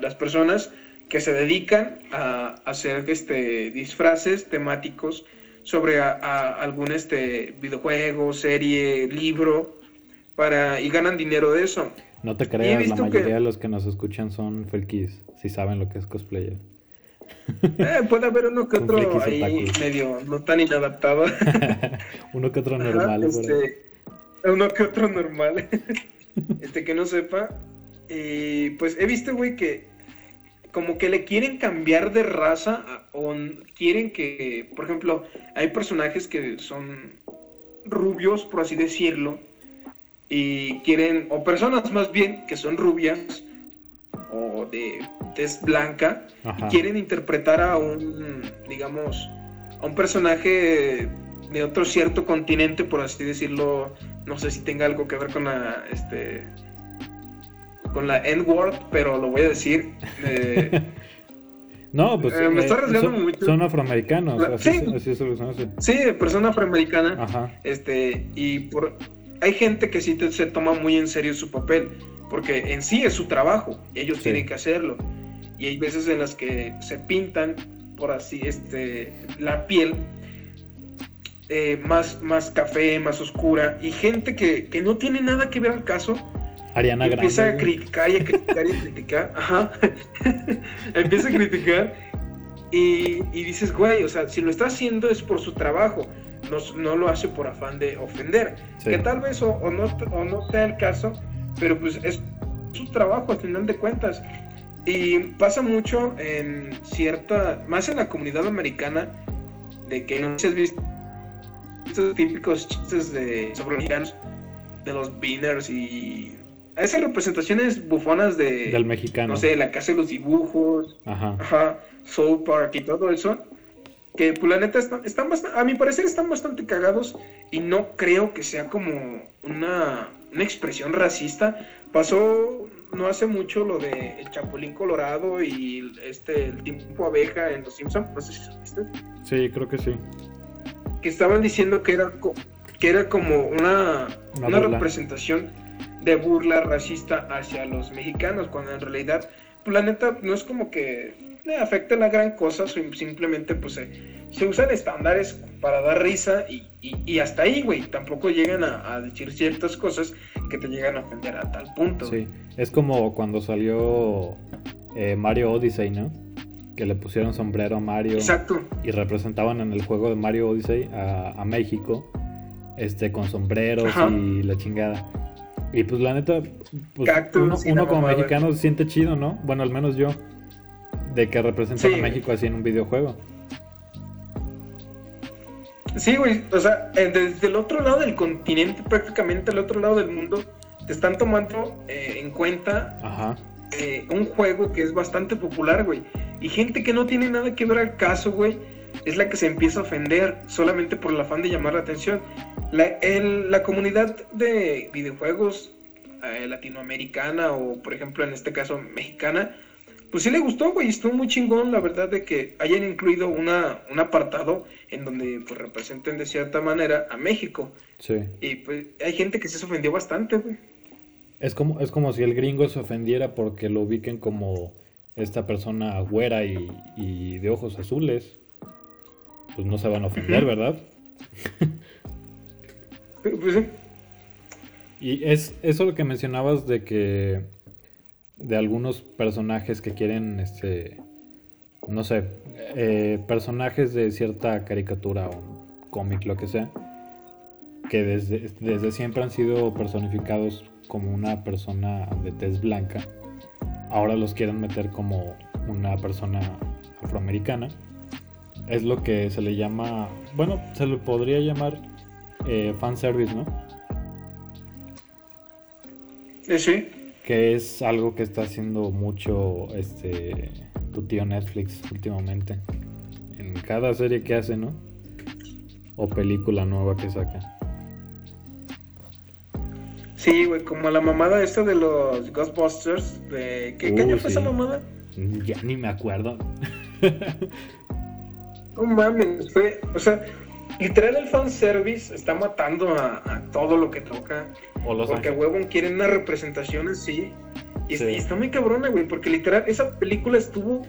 las personas que se dedican a, hacer este, disfraces temáticos sobre algún este, videojuego, serie, libro, para, y ganan dinero de eso. No te creas, la mayoría de los que nos escuchan son felkis, si saben lo que es cosplayer. Eh, puede haber uno que otro ahí medio no tan inadaptado. uno que otro normal. este, uno que otro normal. este que no sepa. Y pues he visto, güey, que como que le quieren cambiar de raza o quieren que, por ejemplo, hay personajes que son rubios, por así decirlo, y quieren, o personas más bien que son rubias de tez blanca, y quieren interpretar a un, digamos, a un personaje de otro cierto continente, por así decirlo, no sé si tenga algo que ver con la, este, con la N-word, pero lo voy a decir. Eh, no, pues eh, me está eh, son, mucho. Son afroamericanos, así, sí, así se los Sí, persona afroamericana. Ajá. Este, y por hay gente que sí se toma muy en serio su papel, porque en sí es su trabajo, ellos tienen que hacerlo. Y hay veces en las que se pintan, por así, este, la piel más, más café, más oscura, y gente que, que no tiene nada que ver al caso, Ariana Grande. Empieza a criticar y a criticar y a criticar. Ajá. empieza a criticar y, y, dices, güey, o sea, si lo está haciendo es por su trabajo, no, no lo hace por afán de ofender. Que tal vez o, no, o no sea el caso, pero pues es su trabajo al final de cuentas. Y pasa mucho en cierta, más en la comunidad americana, de que no se has visto estos típicos chistes de sobre de los beaners y esas representaciones bufonas de... Del mexicano. No sé, la casa de los dibujos, ajá, ajá Soul Park y todo eso, que pues la neta están, están bastante, a mi parecer están bastante cagados y no creo que sea como una, una expresión racista. Pasó no hace mucho lo de el Chapulín Colorado y este el tiempo abeja en Los Simpsons, no sé si supiste. Sí, creo que sí. Que estaban diciendo que era, que era como una, una, una representación de burla racista hacia los mexicanos, cuando en realidad, pues la neta, no es como que le afecte la gran cosa, simplemente pues se, usan estándares para dar risa y, hasta ahí, güey, tampoco llegan a, decir ciertas cosas que te llegan a ofender a tal punto. Sí, es como cuando salió eh, Mario Odyssey, ¿no? Que le pusieron sombrero a Mario. Exacto. Y representaban en el juego de Mario Odyssey a, México, este, con sombreros y la chingada. Y pues la neta, pues, uno, como mexicano se siente chido, ¿no? Bueno, al menos yo, de que representan a México así en un videojuego. Sí, güey, o sea, eh, desde el otro lado del continente, prácticamente al otro lado del mundo, te están tomando eh, en cuenta eh, un juego que es bastante popular, güey. Y gente que no tiene nada que ver al caso, güey, es la que se empieza a ofender solamente por el afán de llamar la atención. La, la comunidad de videojuegos eh, latinoamericana o por ejemplo en este caso mexicana, pues sí le gustó, güey, estuvo muy chingón la verdad de que hayan incluido una, un apartado en donde pues representen de cierta manera a México. Sí. Y pues hay gente que se ofendió bastante, güey. Es como, es como si el gringo se ofendiera porque lo ubiquen como esta persona güera y, y de ojos azules pues no se van a ofender, ¿verdad? pues sí. Y es eso lo que mencionabas de que de algunos personajes que quieren, este, no sé, eh, personajes de cierta caricatura o cómic, lo que sea, que desde, desde siempre han sido personificados como una persona de tez blanca, ahora los quieren meter como una persona afroamericana. Es lo que se le llama, bueno, se le podría llamar eh, fanservice, ¿no? Sí, sí. Que es algo que está haciendo mucho este tu tío Netflix últimamente. En cada serie que hace, ¿no? O película nueva que saca. Sí, güey, como la mamada esta de los Ghostbusters. De... ¿Qué, año fue esa mamada? Ya ni me acuerdo. no mames, fue. O sea, literal el fanservice está matando a, todo lo que toca. O los porque huevón quieren una representación así. Y, está muy cabrona, güey, porque literal esa película estuvo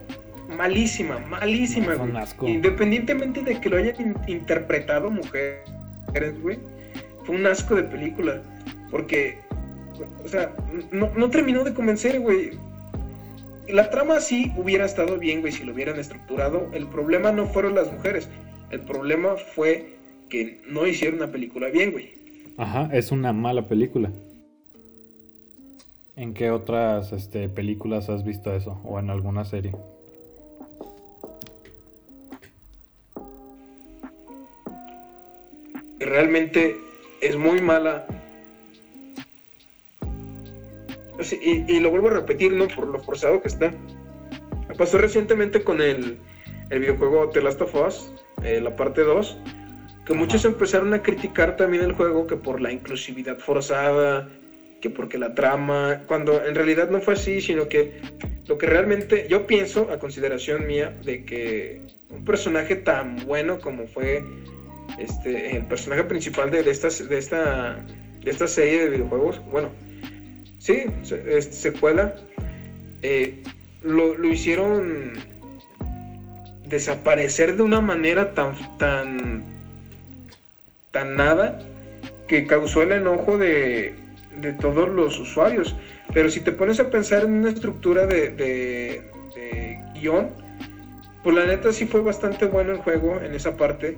malísima, malísima, güey. Independientemente de que lo hayan interpretado mujeres, güey. Fue un asco de película. Porque, o sea, no, no terminó de convencer, güey. La trama sí hubiera estado bien, güey, si lo hubieran estructurado. El problema no fueron las mujeres. El problema fue que no hicieron una película bien, güey. Ajá, es una mala película. ¿En qué otras este, películas has visto eso? ¿O en alguna serie? Realmente es muy mala y, lo vuelvo a repetir, ¿no? Por lo forzado que está. Pasó recientemente con el, el videojuego The Last of Us, eh, la parte 2, que muchos empezaron a criticar también el juego que por la inclusividad forzada, que porque la trama, cuando en realidad no fue así, sino que lo que realmente yo pienso, a consideración mía, de que un personaje tan bueno como fue este, el personaje principal de, de, esta, de, esta, de esta serie de videojuegos, bueno, Sí, secuela. Eh, lo, lo, hicieron desaparecer de una manera tan, tan, tan nada que causó el enojo de, de todos los usuarios. Pero si te pones a pensar en una estructura de, de, de, guion, pues la neta sí fue bastante bueno el juego en esa parte,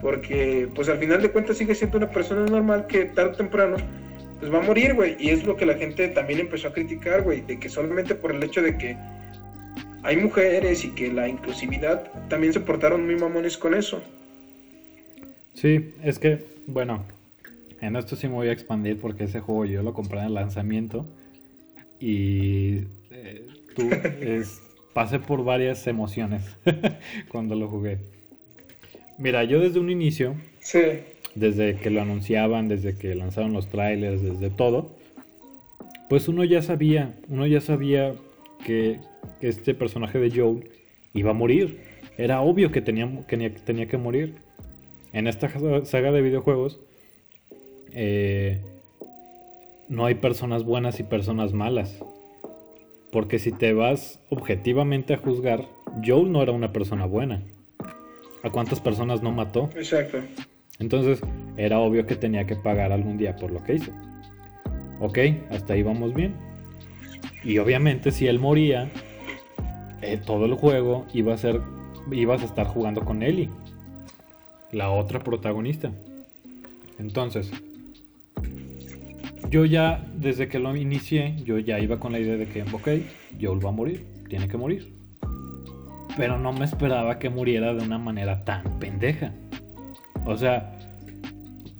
porque pues al final de cuentas sigue siendo una persona normal que tarde o temprano pues va a morir, güey. Y es lo que la gente también empezó a criticar, güey, de que solamente por el hecho de que hay mujeres y que la inclusividad también se portaron muy mamones con eso. Sí, es que, bueno, en esto sí me voy a expandir porque ese juego yo lo compré en el lanzamiento y eh, tú pasé por varias emociones cuando lo jugué. Mira, yo desde un inicio sí desde que lo anunciaban, desde que lanzaron los trailers, desde todo, pues uno ya sabía, uno ya sabía que, este personaje de Joel iba a morir. Era obvio que tenía que, tenía que morir. En esta saga de videojuegos eh, no hay personas buenas y personas malas. Porque si te vas objetivamente a juzgar, Joel no era una persona buena. ¿A cuántas personas no mató? Exacto. Entonces era obvio que tenía que pagar algún día por lo que hizo. Ok, hasta ahí vamos bien. Y obviamente si él moría, eh, todo el juego iba a ser, ibas a estar jugando con Ellie, la otra protagonista. Entonces, yo ya, desde que lo inicié, yo ya iba con la idea de que, ok, Joel va a morir, tiene que morir. Pero no me esperaba que muriera de una manera tan pendeja. O sea,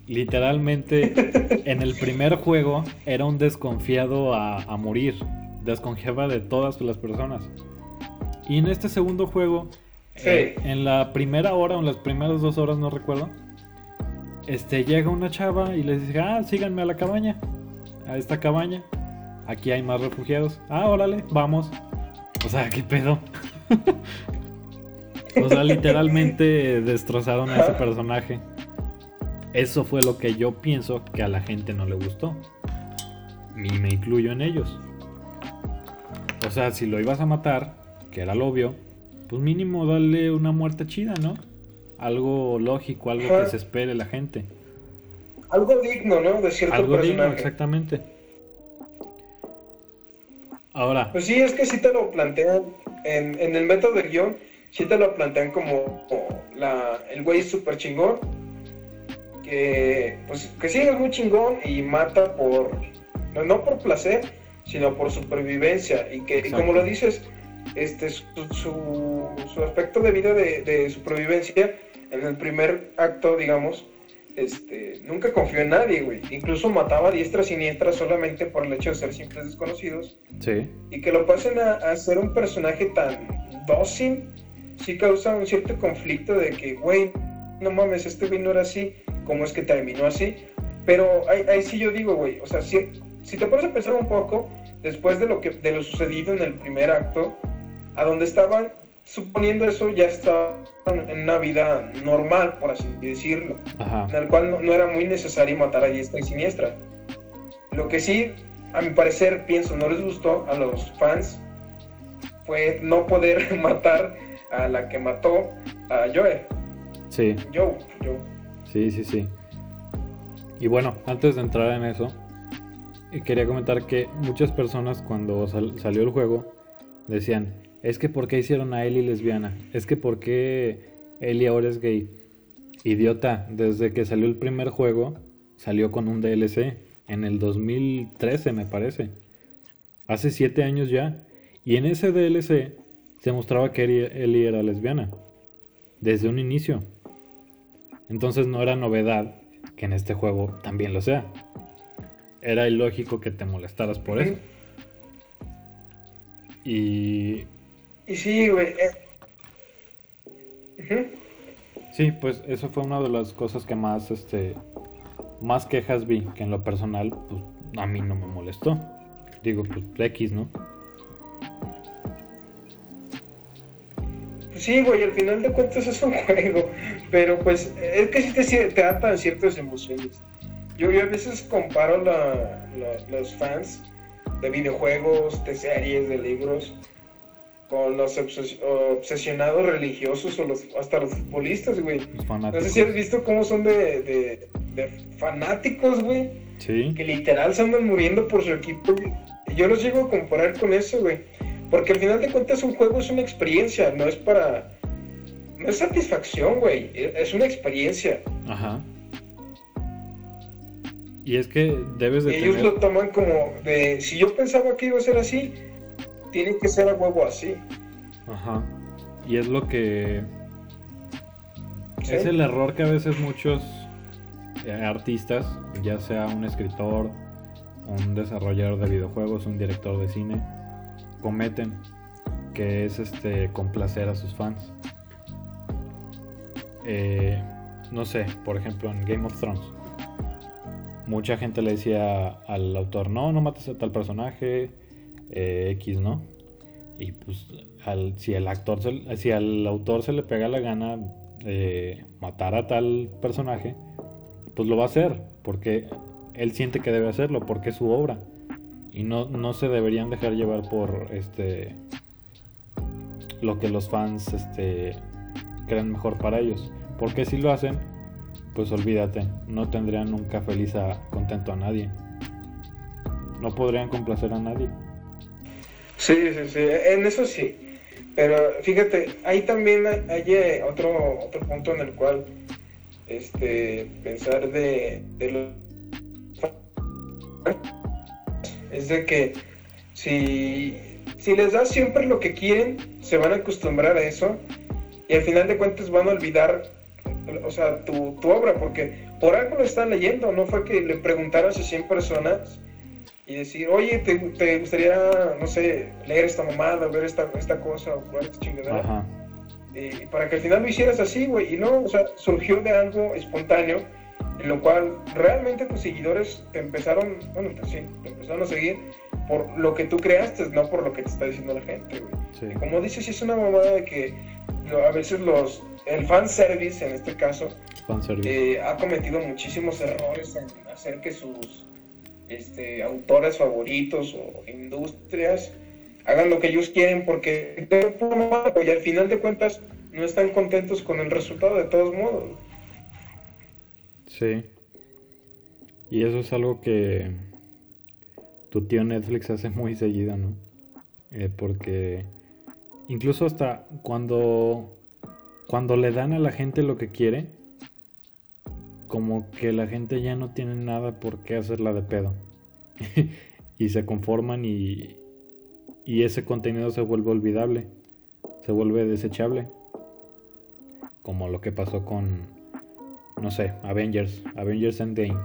literalmente en el primer juego era un desconfiado a, morir. Desconfiaba de todas las personas. Y en este segundo juego, eh, en la primera hora o en las primeras dos horas, no recuerdo, este, llega una chava y les dice, ah, síganme a la cabaña, a esta cabaña. Aquí hay más refugiados. Ah, órale, vamos. O sea, ¿qué pedo? O sea, literalmente destrozaron a ese personaje. Eso fue lo que yo pienso que a la gente no le gustó. Y me incluyo en ellos. O sea, si lo ibas a matar, que era lo obvio, pues mínimo darle una muerte chida, ¿no? Algo lógico, algo que se espere la gente. Algo digno, ¿no? De cierto algo digno, exactamente. Ahora. Pues sí, es que si te lo plantean en, en el método de guion si te lo plantean como la, el güey súper chingón que, pues, que sí es muy chingón y mata por, no por placer, sino por supervivencia. Y que, como lo dices, este, su, su, aspecto de vida de, de, supervivencia, en el primer acto, digamos, este, nunca confió en nadie, güey. Incluso mataba a diestra siniestra solamente por el hecho de ser simples desconocidos. Sí. Y que lo pasen a, a ser un personaje tan dócil, sí causa un cierto conflicto de que, güey, no mames, este güey no era así, ¿cómo es que terminó así? Pero ahí, ahí sí yo digo, güey, o sea, si, si te pones a pensar un poco, después de lo, que, de lo sucedido en el primer acto, a donde estaban suponiendo eso ya estaban en una vida normal, por así decirlo, en el cual no, era muy necesario matar a diestra y siniestra. Lo que sí, a mi parecer, pienso, no les gustó a los fans fue no poder matar a la que mató a Joe. Sí. Joe, Joe. Sí, sí, sí. Y bueno, antes de entrar en eso, quería comentar que muchas personas cuando salió el juego decían, es que ¿por qué hicieron a Ellie lesbiana? Es que ¿por qué Ellie ahora es gay? Idiota, desde que salió el primer juego, salió con un DLC, en el 2013 me parece. Hace siete años ya. Y en ese DLC se mostraba que Ellie era lesbiana. Desde un inicio. Entonces no era novedad que en este juego también lo sea era ilógico que te molestaras por eso. Y. Y sí, güey. Eh. Sí, pues eso fue una de las cosas que más, este. Más quejas vi, que en lo personal, pues a mí no me molestó. Digo, pues X, ¿no? Pues sí, güey, al final de cuentas es un juego. Pero pues es que sí te, te atan ciertas emociones. Yo, a veces comparo los fans de videojuegos, de series, de libros, con los obsesionados religiosos o los, hasta los futbolistas, güey. No sé si has visto cómo son de, fanáticos, güey. Sí. Que literal se andan muriendo por su equipo. Yo los llego a comparar con eso, güey. Porque al final de cuentas un juego es una experiencia, no es para... No es satisfacción, güey. Es una experiencia. Ajá. Y es que debes de Ellos lo toman como de, si yo pensaba que iba a ser así, tiene que ser a huevo así. Ajá. Y es lo que... Es el error que a veces muchos eh, artistas, ya sea un escritor, un desarrollador de videojuegos, un director de cine, cometen, que es este complacer a sus fans. Eh, no sé, por ejemplo en Game of Thrones mucha gente le decía al autor, no, no mates a tal personaje, eh, X, ¿no? Y pues si, el actor si al autor se le pega la gana matar a tal personaje, pues lo va a hacer, porque él siente que debe hacerlo, porque es su obra. Y no, no se deberían dejar llevar por este lo que los fans este, creen mejor para ellos. Porque si lo hacen, pues olvídate, no tendrían nunca feliz a contento a nadie. No podrían complacer a nadie. Sí, sí, sí, en eso sí. Pero fíjate, ahí también hay eh, otro, otro punto en el cual este, pensar de, de lo... es de que si, si les das siempre lo que quieren, se van a acostumbrar a eso y al final de cuentas van a olvidar o sea, tu, obra, porque por algo lo están leyendo, no fue que le preguntaras a 100 personas y decir, oye, ¿te, gustaría, no sé, leer esta mamada, ver esta, esta cosa o jugar esta chingadera? Y para que al final lo hicieras así, güey, y no, o sea, surgió de algo espontáneo, en lo cual realmente tus seguidores te empezaron, bueno, pues sí, te empezaron a seguir por lo que tú creaste, no por lo que te está diciendo la gente, güey. Y como dices, es una mamada de que a veces los el fanservice, en este caso, eh, ha cometido muchísimos errores en hacer que sus este, autores favoritos o industrias hagan lo que ellos quieren porque al final de cuentas no están contentos con el resultado de todos modos. Sí. Y eso es algo que tu tío Netflix hace muy seguido, ¿no? Eh, porque incluso hasta cuando cuando le dan a la gente lo que quiere, como que la gente ya no tiene nada por qué hacerla de pedo. y se conforman y, y ese contenido se vuelve olvidable, se vuelve desechable. Como lo que pasó con, no sé, Avengers, Avengers Endgame.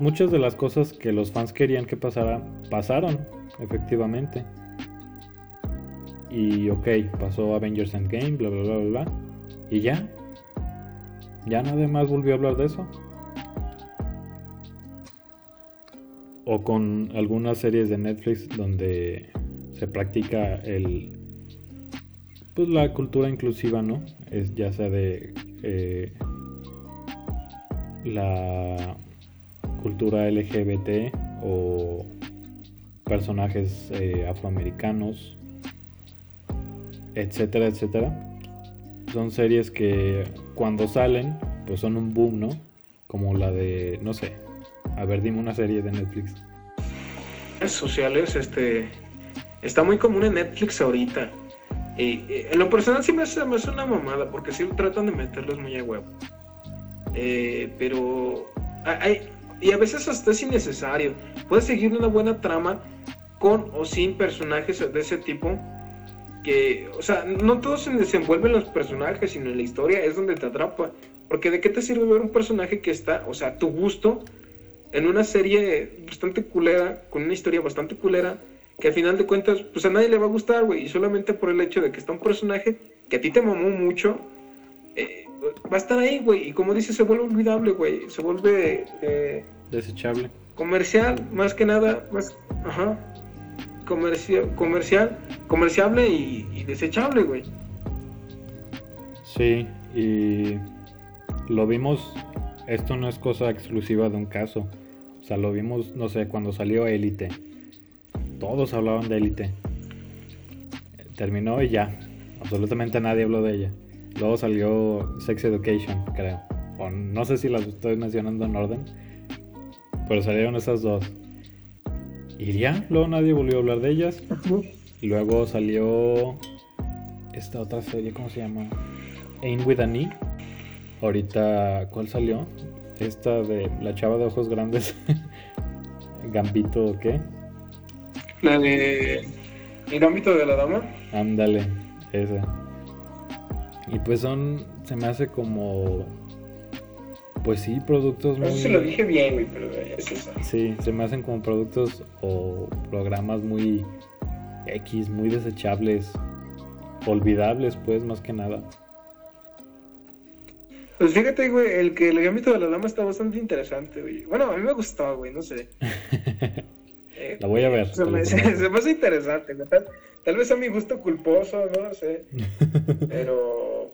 Muchas de las cosas que los fans querían que pasaran, pasaron, efectivamente. Y ok, pasó Avengers Endgame, bla, bla, bla, bla. Y ya. Ya nadie más volvió a hablar de eso. O con algunas series de Netflix donde se practica el pues la cultura inclusiva, ¿no? Es ya sea de eh, la cultura LGBT o personajes eh, afroamericanos, etcétera, etcétera. Son series que cuando salen, pues son un boom, ¿no? Como la de, no sé, a ver, dime una serie de Netflix. Sociales, este, está muy común en Netflix ahorita. Y, en lo personal sí me hace, una mamada, porque sí tratan de meterlos muy a huevo. Eh, pero hay, y a veces hasta es innecesario. Puedes seguir una buena trama con o sin personajes de ese tipo. Que, o sea, no todos se desenvuelven los personajes, sino en la historia es donde te atrapa. Porque de qué te sirve ver un personaje que está, o sea, a tu gusto, en una serie bastante culera, con una historia bastante culera, que al final de cuentas, pues a nadie le va a gustar, güey. Y solamente por el hecho de que está un personaje que a ti te mamó mucho, eh, va a estar ahí, güey. Y como dices, se vuelve olvidable, güey. Se vuelve... Eh, Desechable. Comercial, más que nada, más... Ajá. Comercial, comercial, comerciable y, desechable, güey. Sí, y lo vimos, esto no es cosa exclusiva de un caso. O sea, lo vimos, no sé, cuando salió Élite. Todos hablaban de Élite. Terminó y ya. Absolutamente nadie habló de ella. Luego salió Sex Education, creo. O no sé si las estoy mencionando en orden. Pero salieron esas dos. Y ya, luego nadie volvió a hablar de ellas. Y luego salió esta otra serie, ¿cómo se llama? Aim with an E. Ahorita, ¿cuál salió? Esta de la chava de ojos grandes. Gambito, ¿o ¿qué? La de. ¿El ámbito de la dama? Ándale, esa. Y pues son, se me hace como, pues sí, productos muy... Eso se lo dije bien, güey, pero es eso. Sí, se me hacen como productos o programas muy X, muy desechables, olvidables, pues, más que nada. Pues fíjate, güey, el que el ámbito de la dama está bastante interesante, güey. Bueno, a mí me gustó, güey, no sé. la voy a ver. Se me, se, me, hace interesante, ¿verdad? Tal vez a mi gusto culposo, no sé. Pero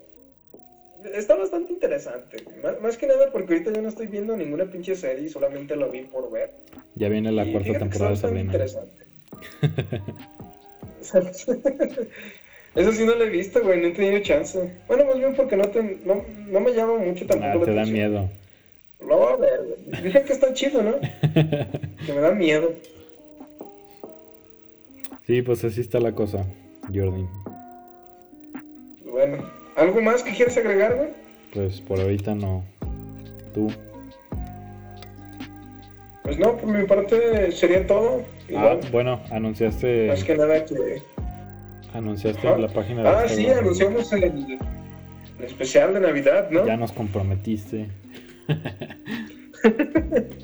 está bastante interesante. Más, que nada porque ahorita yo no estoy viendo ninguna pinche serie, solamente lo vi por ver. Ya viene la cuarta temporada de Sabrina. interesante. Eso sí no lo he visto, güey, no he tenido chance. Bueno, más bien porque no, no, no me llama mucho tampoco. Ah, te da miedo. Voy a ver, güey. Dicen que está chido, ¿no? que me da miedo. Sí, pues así está la cosa, Jordi. Bueno, ¿algo más que quieres agregar, güey? Pues por ahorita no. ¿Tú? Pues no, por mi parte sería todo. Ah, bueno, anunciaste. Más que nada que. Anunciaste la página de. Ah, sí, anunciamos el, el, especial de Navidad, ¿no? Ya nos comprometiste.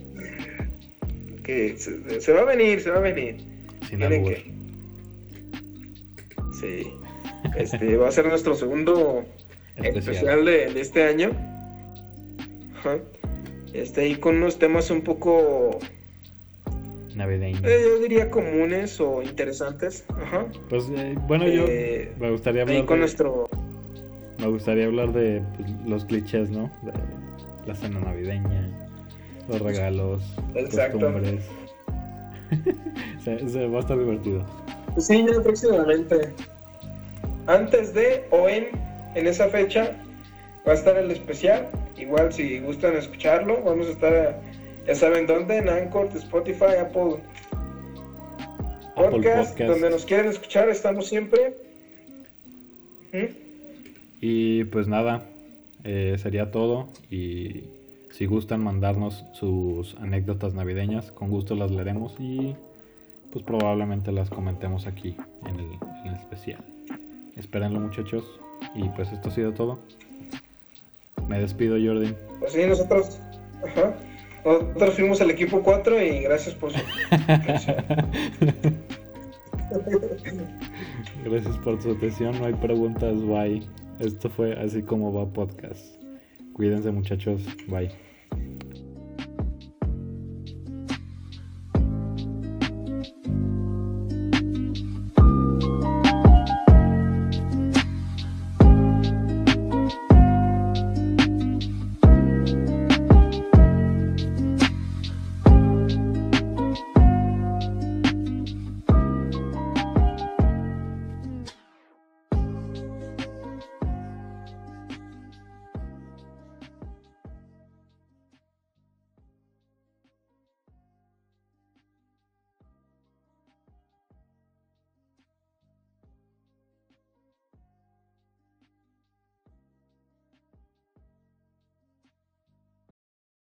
que se, va a venir, se va a venir. Sin albur. Sí. Este va a ser nuestro segundo especial, de, este año. Este, ahí con unos temas un poco navideños. Eh, yo diría comunes o interesantes. Ajá. Pues eh, bueno, yo eh, me gustaría hablar con nuestro me gustaría hablar de pues, los clichés, ¿no? De la cena navideña, los regalos, Exacto. costumbres. se va a estar divertido. Sí, ya próximamente. Antes de o en, en esa fecha va a estar el especial. Igual si gustan escucharlo, vamos a estar, ya saben dónde, en Anchor, Spotify, Apple, Podcast, donde nos quieren escuchar, estamos siempre. ¿Mm? Y pues nada, eh, sería todo y Si gustan mandarnos sus anécdotas navideñas, con gusto las leeremos y pues probablemente las comentemos aquí en el, en el especial. Espérenlo muchachos y pues esto ha sido todo. Me despido Jordi. Pues sí, nosotros, ajá, nosotros fuimos el equipo 4 y gracias por su Gracias por su atención, no hay preguntas, bye. Esto fue así como va podcast. Cuídense muchachos, bye.